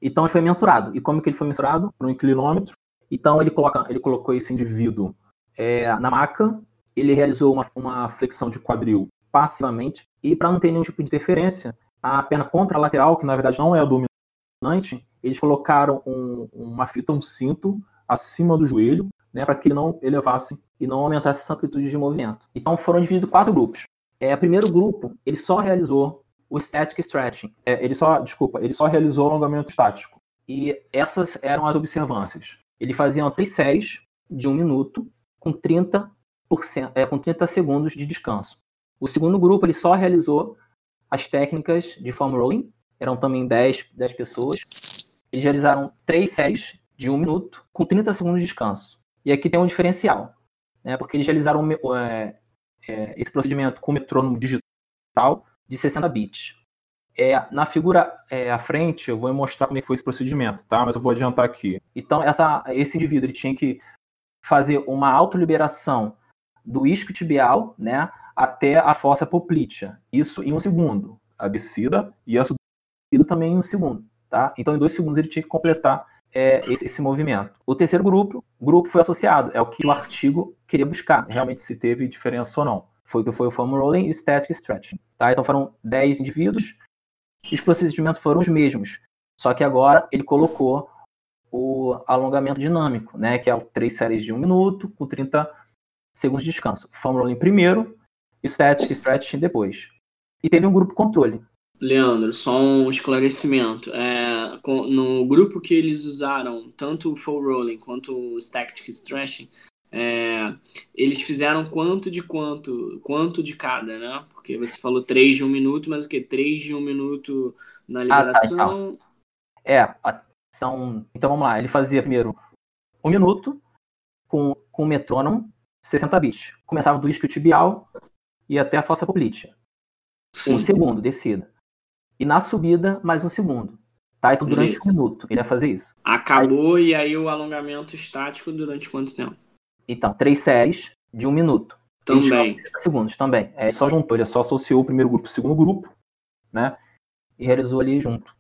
Então ele foi mensurado. E como que ele foi mensurado? Por um inclinômetro. Então ele, coloca, ele colocou esse indivíduo é, na maca ele realizou uma, uma flexão de quadril passivamente e para não ter nenhum tipo de interferência, a perna contralateral, que na verdade não é a dominante, eles colocaram um, uma fita, um cinto acima do joelho, né, para que ele não elevasse e não aumentasse essa amplitude de movimento. Então foram divididos quatro grupos. É, o primeiro grupo, ele só realizou o static stretching. É, ele só, desculpa, ele só realizou o alongamento estático. E essas eram as observâncias. Ele fazia três séries de um minuto com 30 é, com 30 segundos de descanso. O segundo grupo ele só realizou as técnicas de foam rolling, eram também 10, 10 pessoas. Eles realizaram três séries de um minuto com 30 segundos de descanso. E aqui tem um diferencial, né, porque eles realizaram é, é, esse procedimento com metrônomo digital de 60 bits. É, na figura é, à frente, eu vou mostrar como é foi esse procedimento, tá? Mas eu vou adiantar aqui. Então, essa, esse indivíduo ele tinha que fazer uma autoliberação do isquiotibial né, até a fossa poplítea. Isso em um segundo. A descida e a subida também em um segundo. tá? Então, em dois segundos ele tinha que completar é, esse, esse, movimento. O terceiro grupo, grupo foi associado, é o que o artigo queria buscar, realmente se teve diferença ou não. Foi o que foi o foam rolling e static stretching, tá? Então foram 10 indivíduos os procedimentos foram os mesmos, só que agora ele colocou o alongamento dinâmico, né, que é três séries de um minuto com 30 segundos de descanso. Foam rolling primeiro e static stretching depois. E teve um grupo controle, Leandro, só um esclarecimento. É, no grupo que eles usaram, tanto o full rolling quanto o static stretching, é, eles fizeram quanto de quanto, quanto de cada, né? Porque você falou três de um minuto, mas o que? Três de um minuto na liberação? Ah, tá, então. É, são. Então vamos lá, ele fazia primeiro um minuto com, com o metrônomo, 60 bits. Começava do isquio tibial e até a fossa poplítea. Um segundo, descida. E na subida, mais um segundo. Tá? Então, durante um minuto, ele ia fazer isso. Acabou, aí... e aí o alongamento estático durante quanto tempo? Então, três séries de um minuto. Também. Segundos também. É, só juntou, ele só associou o primeiro grupo o segundo grupo, né? E realizou ali junto.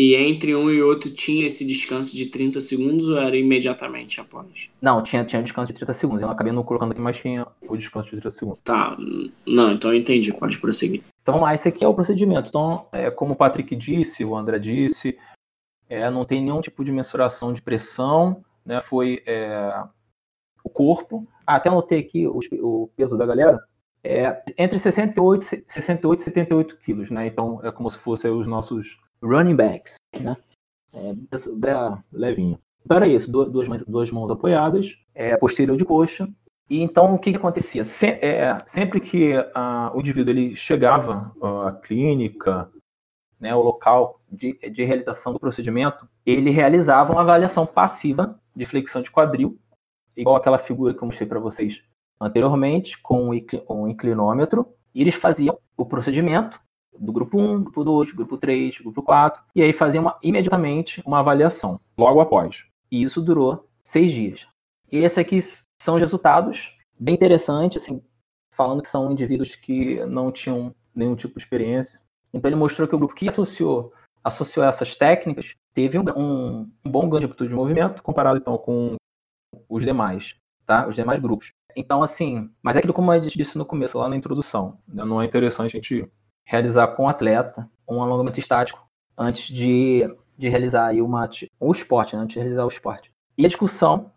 E entre um e outro tinha esse descanso de 30 segundos ou era imediatamente após? Não, tinha, tinha descanso de 30 segundos. Eu acabei não colocando aqui, mas tinha o descanso de 30 segundos. Tá. Não, então eu entendi. Pode prosseguir. Então, lá, esse aqui é o procedimento. Então, é, como o Patrick disse, o André disse, é, não tem nenhum tipo de mensuração de pressão, né? Foi é, o corpo. Ah, até anotei aqui o, o peso da galera. É entre 68, 68 e 78 quilos, né? Então, é como se fossem os nossos running backs, né? É, bem levinho. Então era isso, duas, mãos, duas mãos apoidas, é, posterior de coxa. E então o que, que acontecia? Se, é, sempre que a, o indivíduo ele chegava à clínica, né, o local de, de realização do procedimento, ele realizava uma avaliação passiva de flexão de quadril, igual aquela figura que eu mostrei para vocês anteriormente, com um inclinômetro, e eles faziam o procedimento do grupo 1, grupo 2, grupo 3, grupo 4, e aí faziam uma, imediatamente uma avaliação, logo após. E isso durou seis dias. E esses aqui são os resultados, bem interessantes, assim, falando que são indivíduos que não tinham nenhum tipo de experiência. Então ele mostrou que o grupo que associou, associou essas técnicas teve um, um, um bom ganho de amplitude de movimento comparado então com os demais, tá? Os demais grupos. Então assim, mas é aquilo como a gente disse no começo lá na introdução, né? não é interessante a gente realizar com o atleta um alongamento estático antes de, de realizar uma, o esporte, né? antes de realizar o esporte. E a discussão,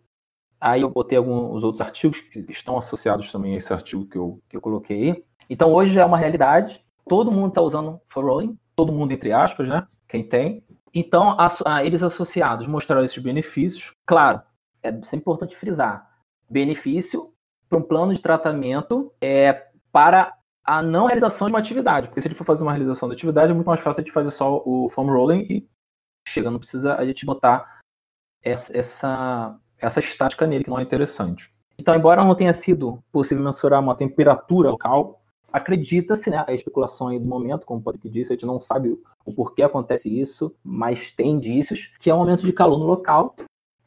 aí eu botei alguns outros artigos que estão associados também a esse artigo que eu, que eu coloquei. Então hoje é uma realidade, todo mundo está usando for rolling, todo mundo entre aspas, né? Quem tem. Então, a, a, eles associados mostraram esses benefícios. Claro, é sempre importante frisar: benefício para um plano de tratamento é para a não realização de uma atividade. Porque se ele for fazer uma realização da atividade, é muito mais fácil a gente fazer só o foam rolling e chega, não precisa a gente botar essa, essa, essa estática nele, que não é interessante. Então, embora não tenha sido possível mensurar uma temperatura local, acredita-se, né, a especulação aí do momento, como o Patrick disse, a gente não sabe o porquê acontece isso, mas tem indícios que é um aumento de calor no local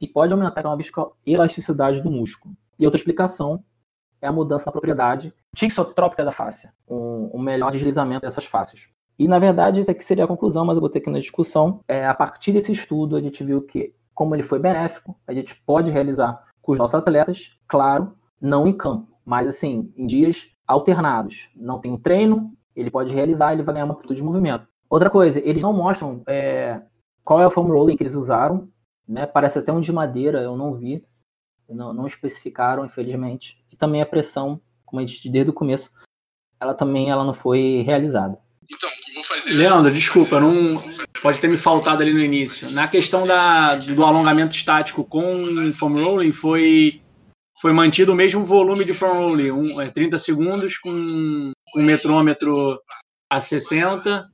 e pode aumentar então, a elasticidade do músculo. E outra explicação é a mudança na propriedade tixotrópica da face, um, um, melhor deslizamento dessas faces. E, na verdade, isso aqui seria a conclusão, mas eu botei aqui na discussão. É, a partir desse estudo, a gente viu que, como ele foi benéfico, a gente pode realizar com os nossos atletas, claro, não em campo, mas assim, em dias alternados. Não tem um treino, ele pode realizar, ele vai ganhar uma amplitude de movimento. Outra coisa, eles não mostram é, qual é o foam rolling que eles usaram, né? Parece até um de madeira, eu não vi, não, não especificaram, infelizmente. E também a pressão, como a gente disse desde o começo, ela também ela não foi realizada. Então, vou fazer. Leandro, desculpa, não pode ter me faltado ali no início. Na questão da, do alongamento estático com foam rolling, foi, foi mantido o mesmo volume de foam rolling, um, é, 30 segundos com um metrômetro a 60,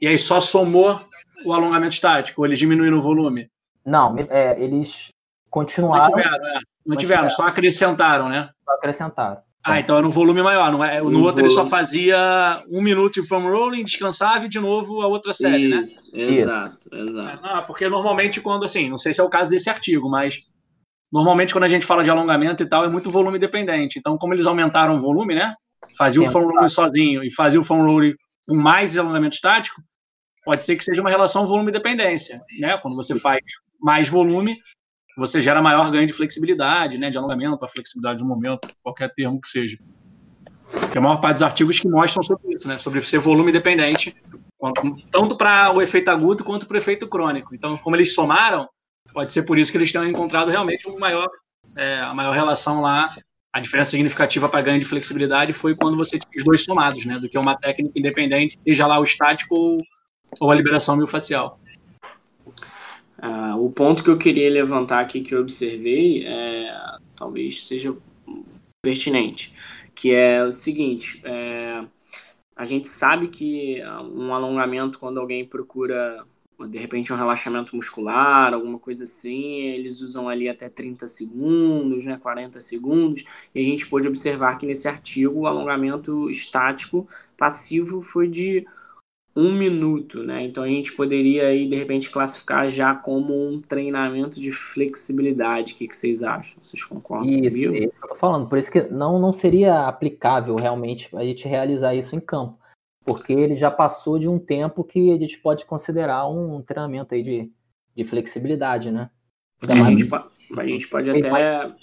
e aí só somou o alongamento estático, ou eles diminuíram o volume? Não, é, eles continuaram. Mantiveram, é. Mantiveram, só acrescentaram, né? Só acrescentaram. Ah, então era um volume maior. Não é, no outro volume. ele só fazia um minuto de foam rolling, descansava e de novo a outra série, né? Isso, né? Exato, exato. Ah, porque normalmente quando, assim, não sei se é o caso desse artigo, mas normalmente quando a gente fala de alongamento e tal, é muito volume dependente. Então, como eles aumentaram o volume, né? Fazia Sim, o foam rolling sozinho e fazia o foam rolling com mais alongamento estático, pode ser que seja uma relação volume-dependência, né? Quando você faz mais volume, você gera maior ganho de flexibilidade, né? De alongamento, a flexibilidade do momento, qualquer termo que seja. Tem a maior parte dos artigos que mostram sobre isso, né? Sobre ser volume dependente, tanto para o efeito agudo quanto para o efeito crônico. Então, como eles somaram, pode ser por isso que eles tenham encontrado realmente um maior, é, a maior relação lá. A diferença significativa para ganho de flexibilidade foi quando você tinha os dois somados, né? Do que uma técnica independente, seja lá o estático ou, ou a liberação miofascial. Uh, o ponto que eu queria levantar aqui que eu observei é, talvez seja pertinente, que é o seguinte: é, a gente sabe que um alongamento quando alguém procura de repente um relaxamento muscular, alguma coisa assim, eles usam ali até 30 segundos, né, 40 segundos, e a gente pôde observar que nesse artigo o alongamento estático passivo foi de um minuto, né? Então a gente poderia aí de repente classificar já como um treinamento de flexibilidade. O que, que vocês acham? Vocês concordam isso, comigo? Isso, eu tô falando. Por isso que não, não seria aplicável realmente a gente realizar isso em campo. Porque ele já passou de um tempo que a gente pode considerar um treinamento aí de, de flexibilidade, né? É, a, gente, a gente pode até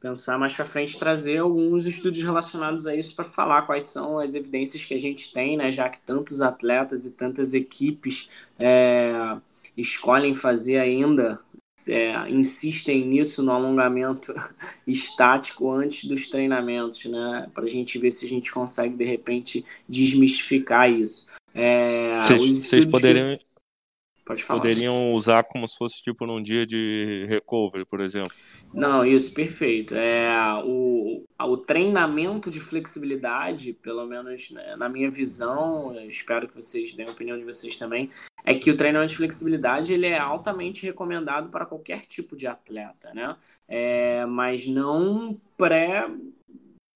pensar mais para frente trazer alguns estudos relacionados a isso para falar quais são as evidências que a gente tem, né, já que tantos atletas e tantas equipes é, escolhem fazer ainda, é, insistem nisso no alongamento estático antes dos treinamentos, né, para a gente ver se a gente consegue de repente desmistificar isso. Vocês é, poderiam que... Pode falar. Poderiam usar como se fosse tipo num dia de recovery, por exemplo. Não, isso, perfeito. É, o, o treinamento de flexibilidade, pelo menos né, na minha visão, espero que vocês deem a opinião de vocês também, é que o treinamento de flexibilidade ele é altamente recomendado para qualquer tipo de atleta, né? É, mas não pré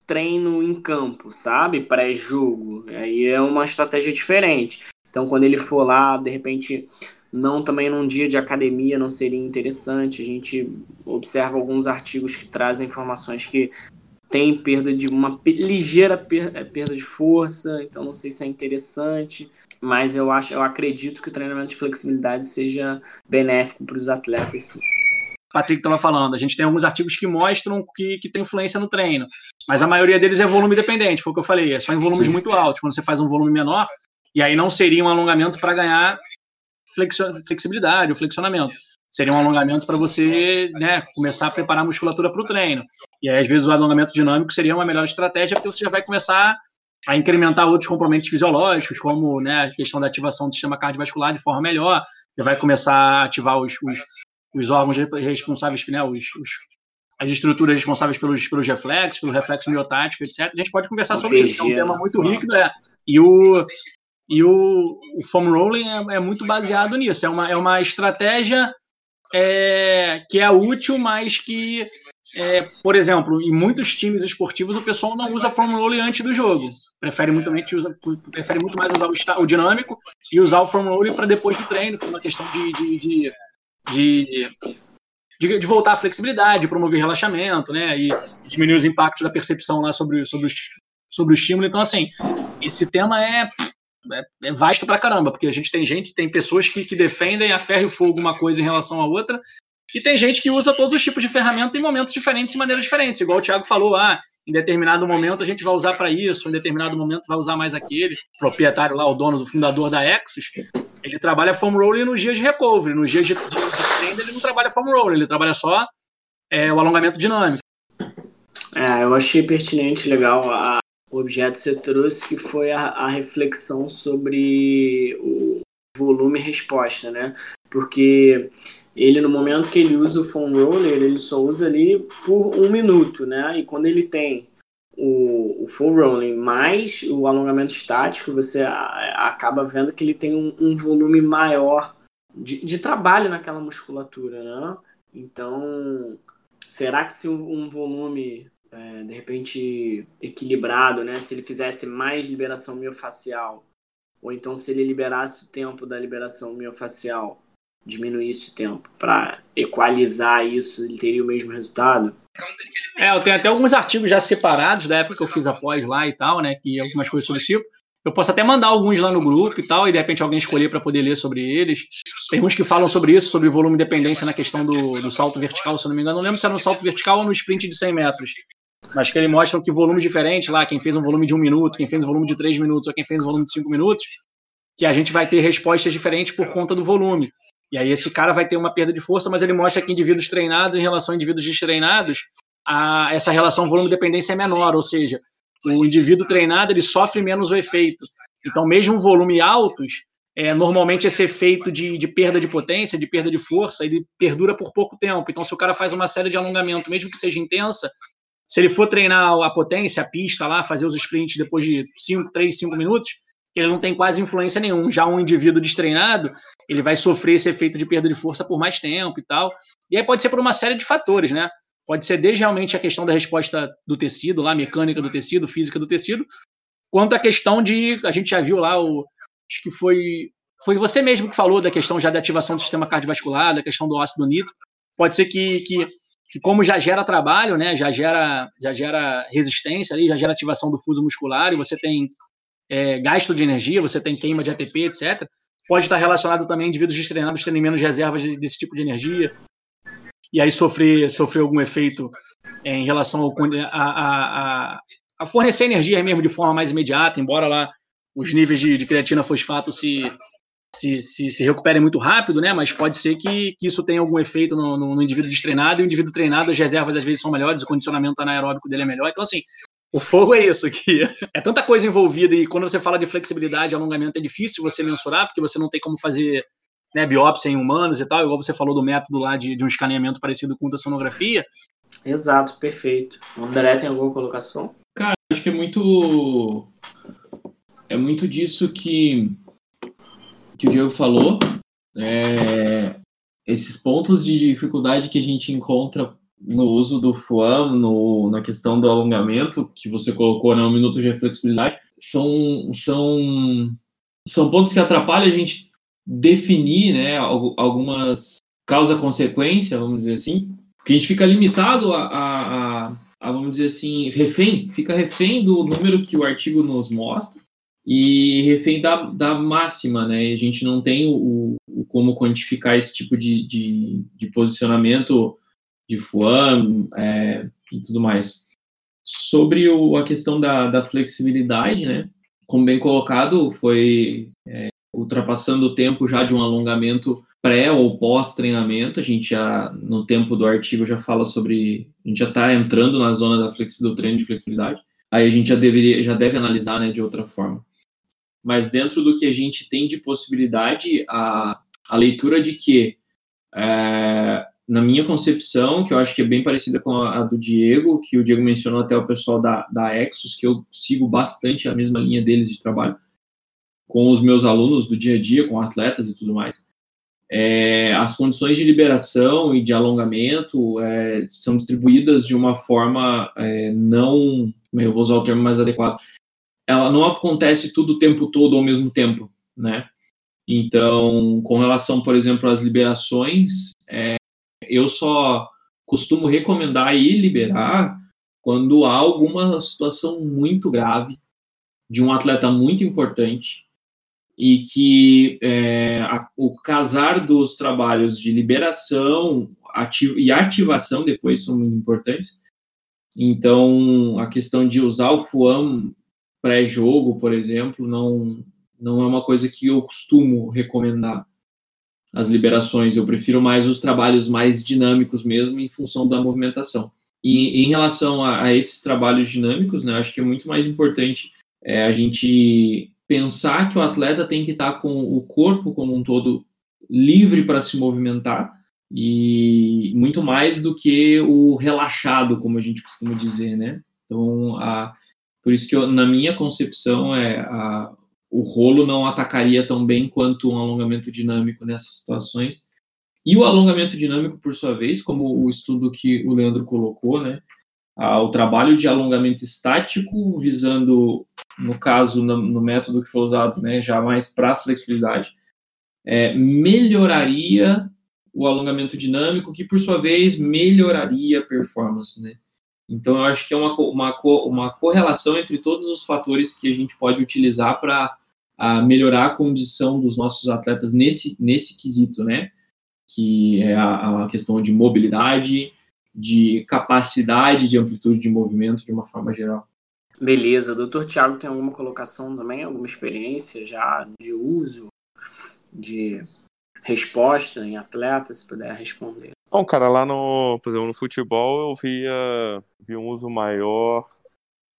treino em campo, sabe? Pré-jogo. Aí é uma estratégia diferente. Então, quando ele for lá, de repente, não também num dia de academia não seria interessante. A gente observa alguns artigos que trazem informações que tem perda de uma ligeira é, perda de força, então não sei se é interessante, mas eu acho, eu acredito que o treinamento de flexibilidade seja benéfico para os atletas. Sim. Patrick estava falando, a gente tem alguns artigos que mostram que, que tem influência no treino, mas a maioria deles é volume dependente, foi o que eu falei, é só em volumes muito altos. Quando você faz um volume menor, e aí não seria um alongamento para ganhar flexibilidade, o flexionamento. Seria um alongamento para você né, começar a preparar a musculatura para o treino. E aí, às vezes, o alongamento dinâmico seria uma melhor estratégia, porque você já vai começar a incrementar outros componentes fisiológicos, como né, a questão da ativação do sistema cardiovascular de forma melhor, já vai começar a ativar os, os, os órgãos responsáveis, né, os, os, as estruturas responsáveis pelos, pelos reflexos, pelo reflexo miotático, etc. A gente pode conversar sobre isso, é um tema muito rico, né? E o, e o, o foam rolling é, é, muito baseado nisso. É uma, é uma estratégia é, que é útil, mas que, é, por exemplo, em muitos times esportivos o pessoal não usa foam rolling antes do jogo. Prefere muito, prefere muito mais usar o, o dinâmico e usar o foam rolling para depois do treino, por uma questão de, de, de, de de, de, voltar à flexibilidade, promover relaxamento, né? E diminuir os impactos da percepção lá sobre, sobre, sobre o estímulo. Então, assim, esse tema é é, é vasto pra caramba, porque a gente tem gente, tem pessoas que, que defendem a ferro e fogo uma coisa em relação à outra, e tem gente que usa todos os tipos de ferramenta em momentos diferentes, de maneiras diferentes. Igual o Thiago falou, ah, em determinado momento a gente vai usar para isso, em determinado momento vai usar mais aquele. O proprietário lá, o dono, o fundador da Exos, ele trabalha foam rolling nos dias de recovery. Nos dias de, de, de ele não trabalha foam rolling, ele trabalha só é, o alongamento dinâmico. É, eu achei pertinente, legal a, objeto que você trouxe, que foi a, a reflexão sobre o volume resposta, né? Porque ele, no momento que ele usa o foam roller, ele só usa ali por um minuto, né? E quando ele tem o, o full rolling mais o alongamento estático, você a, acaba vendo que ele tem um, um volume maior de, de, trabalho naquela musculatura, né? Então, será que se um, um volume é, de repente equilibrado, né? Se ele fizesse mais liberação miofacial, ou então se ele liberasse o tempo da liberação miofacial, diminuísse o tempo para equalizar isso, ele teria o mesmo resultado? É, eu tenho até alguns artigos já separados da época que eu fiz após lá e tal, né? Que algumas coisas sobre o ciclo. Eu posso até mandar alguns lá no grupo e tal, e de repente alguém escolher para poder ler sobre eles. Tem uns que falam sobre isso, sobre volume de dependência na questão do, do salto vertical, se eu não me engano. Não lembro se era no salto vertical ou no sprint de 100 metros. Mas que ele mostra que volumes diferentes lá, quem fez um volume de um minuto, quem fez um volume de três minutos, ou quem fez um volume de cinco minutos, que a gente vai ter respostas diferentes por conta do volume. E aí esse cara vai ter uma perda de força, mas ele mostra que indivíduos treinados em relação a indivíduos destreinados, a, essa relação volume-dependência é menor, ou seja, o indivíduo treinado ele sofre menos o efeito. Então, mesmo volume altos, é, normalmente esse efeito de, de, perda de potência, de perda de força, ele perdura por pouco tempo. Então, se o cara faz uma série de alongamento, mesmo que seja intensa, se ele for treinar a potência, a pista lá, fazer os sprints depois de 5, 3, 5 minutos, ele não tem quase influência nenhuma. Já um indivíduo destreinado, ele vai sofrer esse efeito de perda de força por mais tempo e tal. E aí pode ser por uma série de fatores, né? Pode ser desde realmente a questão da resposta do tecido, lá, mecânica do tecido, física do tecido, quanto a questão de. A gente já viu lá, o, acho que foi. Foi você mesmo que falou da questão já da ativação do sistema cardiovascular, da questão do ácido nítrico. Pode ser que, que, que como já gera trabalho, né, já gera, já gera resistência ali, já gera ativação do fuso muscular e você tem é, gasto de energia, você tem queima de ATP, etc. Pode estar relacionado também a indivíduos destreinados terem menos reservas desse tipo de energia e aí sofrer, sofrer algum efeito é, em relação ao, a, a, a, fornecer energia mesmo de forma mais imediata, embora lá os níveis de, de creatina fosfato se, se, se, se, recuperem muito rápido, né? Mas pode ser que, que isso tenha algum efeito no, no, no indivíduo destreinado, e o indivíduo treinado, as reservas às vezes são melhores, o condicionamento anaeróbico dele é melhor. Então, assim, o fogo é isso aqui. É tanta coisa envolvida e quando você fala de flexibilidade e alongamento é difícil você mensurar, porque você não tem como fazer né, biópsia em humanos e tal, igual você falou do método lá de, de um escaneamento parecido com ultrassonografia. Exato, perfeito. O André tem alguma colocação? Cara, acho que é muito. É muito disso que, que o Diego falou. É, esses pontos de dificuldade que a gente encontra no uso do FUAM, no, na questão do alongamento, que você colocou, né, um minuto de flexibilidade, são, são, são pontos que atrapalham a gente definir né, algumas causa-consequência, vamos dizer assim, porque a gente fica limitado a, a, a, a, vamos dizer assim, refém, fica refém do número que o artigo nos mostra e refém da, da máxima, né? A gente não tem o, o como quantificar esse tipo de, de, de posicionamento de FUAM é, e tudo mais. Sobre o, a questão da, da, flexibilidade, né? Como bem colocado, foi é, ultrapassando o tempo já de um alongamento pré ou pós-treinamento. A gente já, no tempo do artigo, já fala sobre. A gente já está entrando na zona da do treino de flexibilidade. Aí a gente já, deveria, já deve analisar né, de outra forma. Mas dentro do que a gente tem de possibilidade, a, a leitura de que é, na minha concepção, que eu acho que é bem parecida com a, a, do Diego, que o Diego mencionou até o pessoal da, da Exos, que eu sigo bastante a mesma linha deles de trabalho, com os meus alunos do dia a dia, com atletas e tudo mais. É, as condições de liberação e de alongamento é, são distribuídas de uma forma é, não, eu vou usar o termo mais adequado, ela não acontece tudo o tempo todo ao mesmo tempo, né? Então, com relação, por exemplo, às liberações, é, eu só costumo recomendar e liberar quando há alguma situação muito grave de um atleta muito importante e que é, a, o casar dos trabalhos de liberação e ativação depois são importantes. Então, a questão de usar o FUAM pré-jogo, por exemplo, não, não é uma coisa que eu costumo recomendar as liberações. Eu prefiro mais os trabalhos mais dinâmicos mesmo, em função da movimentação. E em relação a, a esses trabalhos dinâmicos, né, acho que é muito mais importante é, a gente pensar que o atleta tem que estar com o corpo como um todo livre para se movimentar e muito mais do que o relaxado, como a gente costuma dizer, né? Então, a, por isso que eu, na minha concepção é a, o rolo não atacaria tão bem quanto um alongamento dinâmico nessas situações. E o alongamento dinâmico, por sua vez, como o estudo que o Leandro colocou, né, o trabalho de alongamento estático, visando, no caso, no, no método que foi usado, né, já mais para flexibilidade, é, melhoraria o alongamento dinâmico, que por sua vez melhoraria a performance, né? Então, eu acho que é uma, uma, uma correlação entre todos os fatores que a gente pode utilizar para melhorar a condição dos nossos atletas nesse, nesse quesito, né? Que é a, a questão de mobilidade, de capacidade de amplitude de movimento de uma forma geral. Beleza. Doutor Tiago tem alguma colocação também, alguma experiência já de uso, de resposta em atleta, se puder responder? Bom, cara, lá no, por exemplo, no futebol eu via, via um uso maior,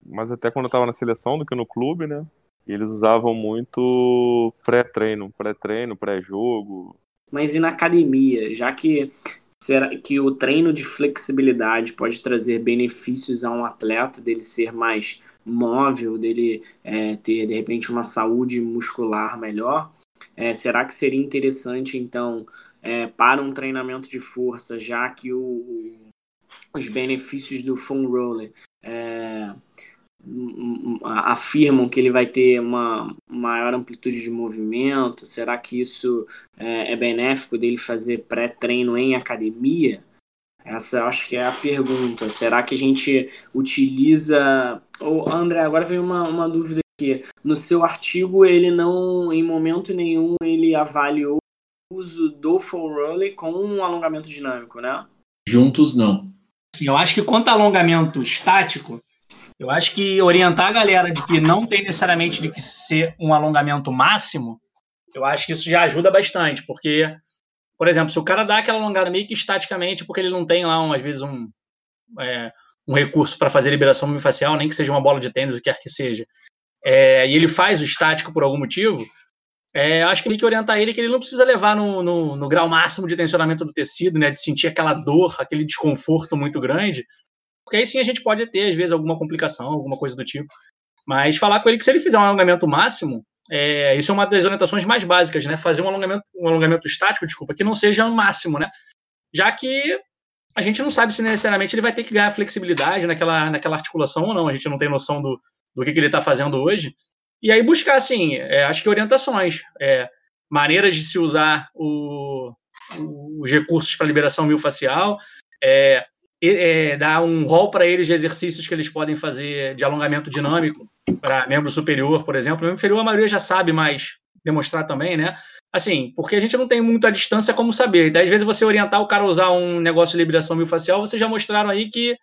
mas até quando eu estava na seleção do que no clube, né? Eles usavam muito pré-treino, pré-treino, pré-jogo. Mas e na academia, já que será que o treino de flexibilidade pode trazer benefícios a um atleta dele ser mais móvel, dele é, ter de repente uma saúde muscular melhor? É, será que seria interessante, então, é, para um treinamento de força, já que o, os benefícios do foam roller é, afirmam que ele vai ter uma maior amplitude de movimento? Será que isso é, é benéfico dele fazer pré-treino em academia? Essa acho que é a pergunta. Será que a gente utiliza. Ou, André, agora vem uma, uma dúvida que no seu artigo ele não, em momento nenhum, ele avaliou uso do full roller com um alongamento dinâmico, né? Juntos não. Sim, eu acho que quanto a alongamento estático, eu acho que orientar a galera de que não tem necessariamente de que ser um alongamento máximo, eu acho que isso já ajuda bastante, porque, por exemplo, se o cara dá aquela alongada meio que estaticamente, porque ele não tem lá, um, às vezes, um, é, um recurso para fazer liberação miofascial, nem que seja uma bola de tênis, o que quer que seja, é, e ele faz o estático por algum motivo, é, acho que tem que orientar ele que ele não precisa levar no, no, no, grau máximo de tensionamento do tecido, né, de sentir aquela dor, aquele desconforto muito grande, porque aí sim a gente pode ter, às vezes, alguma complicação, alguma coisa do tipo. Mas falar com ele que se ele fizer um alongamento máximo, é, isso é uma das orientações mais básicas, né? Fazer um alongamento, um alongamento estático, desculpa, que não seja o máximo, né? Já que a gente não sabe se necessariamente ele vai ter que ganhar flexibilidade naquela, naquela articulação ou não. A gente não tem noção do, do que, que ele está fazendo hoje. E aí buscar, assim, é, acho que orientações, é, maneiras de se usar o, os recursos para liberação miofascial, é, é, dar um rol para eles de exercícios que eles podem fazer de alongamento dinâmico para membro superior, por exemplo. Membro inferior a maioria já sabe, mas demonstrar também, né? Assim, porque a gente não tem muita distância como saber. Então, às vezes, você orientar o cara a usar um negócio de liberação miofascial, vocês já mostraram aí que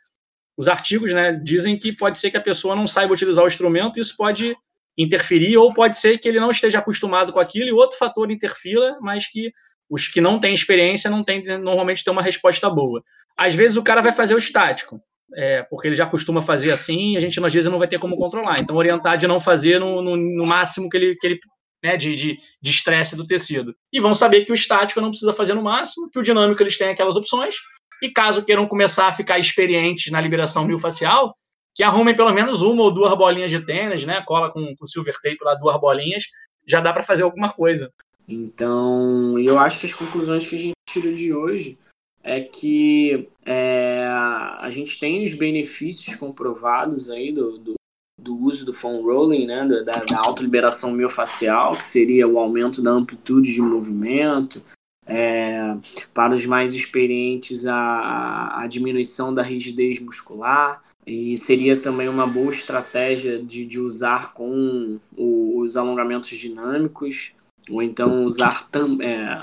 os artigos né, dizem que pode ser que a pessoa não saiba utilizar o instrumento e isso pode interferir, ou pode ser que ele não esteja acostumado com aquilo e outro fator interfira, mas que os que não têm experiência não têm normalmente ter uma resposta boa. Às vezes o cara vai fazer o estático, é, porque ele já costuma fazer assim, a gente às vezes não vai ter como controlar. Então orientar de não fazer no, no, no máximo que ele, que ele né, de estresse do tecido. E vão saber que o estático não precisa fazer no máximo, que o dinâmico eles têm aquelas opções, e caso queiram começar a ficar experientes na liberação miofascial, que arrumem pelo menos uma ou duas bolinhas de tênis, né? Cola com, com silver tape lá, duas bolinhas, já dá para fazer alguma coisa. Então, eu acho que as conclusões que a gente tira de hoje é que é, a gente tem os benefícios comprovados aí do, do, do uso do foam rolling, né, da, da autoliberação miofacial, que seria o aumento da amplitude de movimento, é, para os mais experientes, a, a diminuição da rigidez muscular, e seria também uma boa estratégia de, de usar com o, os alongamentos dinâmicos, ou então usar tam, é,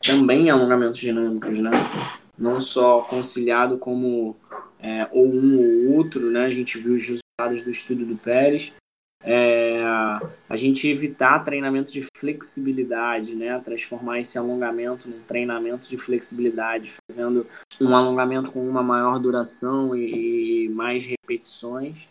também alongamentos dinâmicos, né? Não só conciliado como é, ou um ou outro, né? A gente viu os resultados do estudo do Pérez, é, a gente evitar treinamento de flexibilidade, né? Transformar esse alongamento num treinamento de flexibilidade, fazendo um alongamento com uma maior duração e, e mais repetições,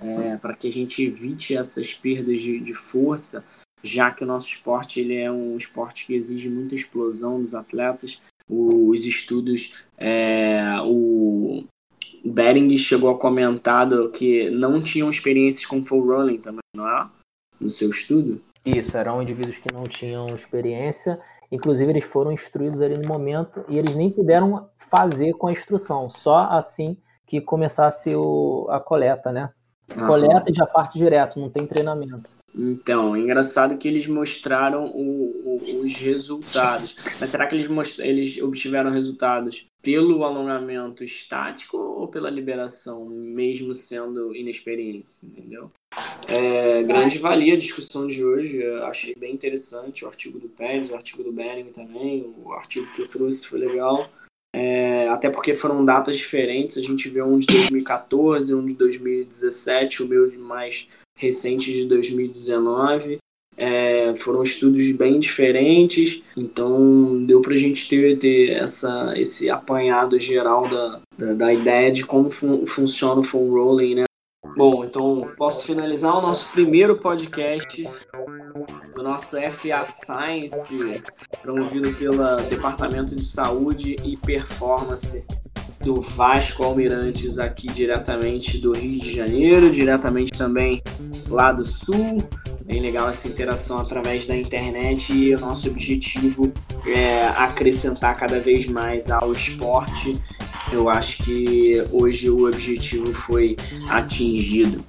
é, para que a gente evite essas perdas de, de, força, já que o nosso esporte ele é um esporte que exige muita explosão dos atletas. Os estudos, é, o, o Bering chegou a comentar que não tinham experiências com full running também, não é? No seu estudo? Isso, eram indivíduos que não tinham experiência, inclusive eles foram instruídos ali no momento e eles nem puderam fazer com a instrução, só assim que começasse o, a coleta, né? Aham. Coleta e já parte direto, não tem treinamento. Então, é engraçado que eles mostraram o, os resultados. Mas será que eles, eles obtiveram resultados pelo alongamento estático ou pela liberação, mesmo sendo inexperientes, entendeu? É, grande valia a discussão de hoje, eu achei bem interessante o artigo do Pérez, o artigo do Bering também, o artigo que eu trouxe foi legal. É, até porque foram datas diferentes, a gente vê um de 2014, um de 2017, o meu mais recente de 2019. É, foram estudos bem diferentes, então deu para a gente ter, ter essa, esse apanhado geral da, da, da ideia de como fun funciona o foam rolling, né? Bom, então posso finalizar o nosso primeiro podcast do nosso FA Science, promovido pelo Departamento de Saúde e Performance do Vasco Almirantes, aqui diretamente do Rio de Janeiro, diretamente também lá do Sul. Bem legal essa interação através da internet e o nosso objetivo é acrescentar cada vez mais ao esporte. Eu acho que hoje o objetivo foi atingido.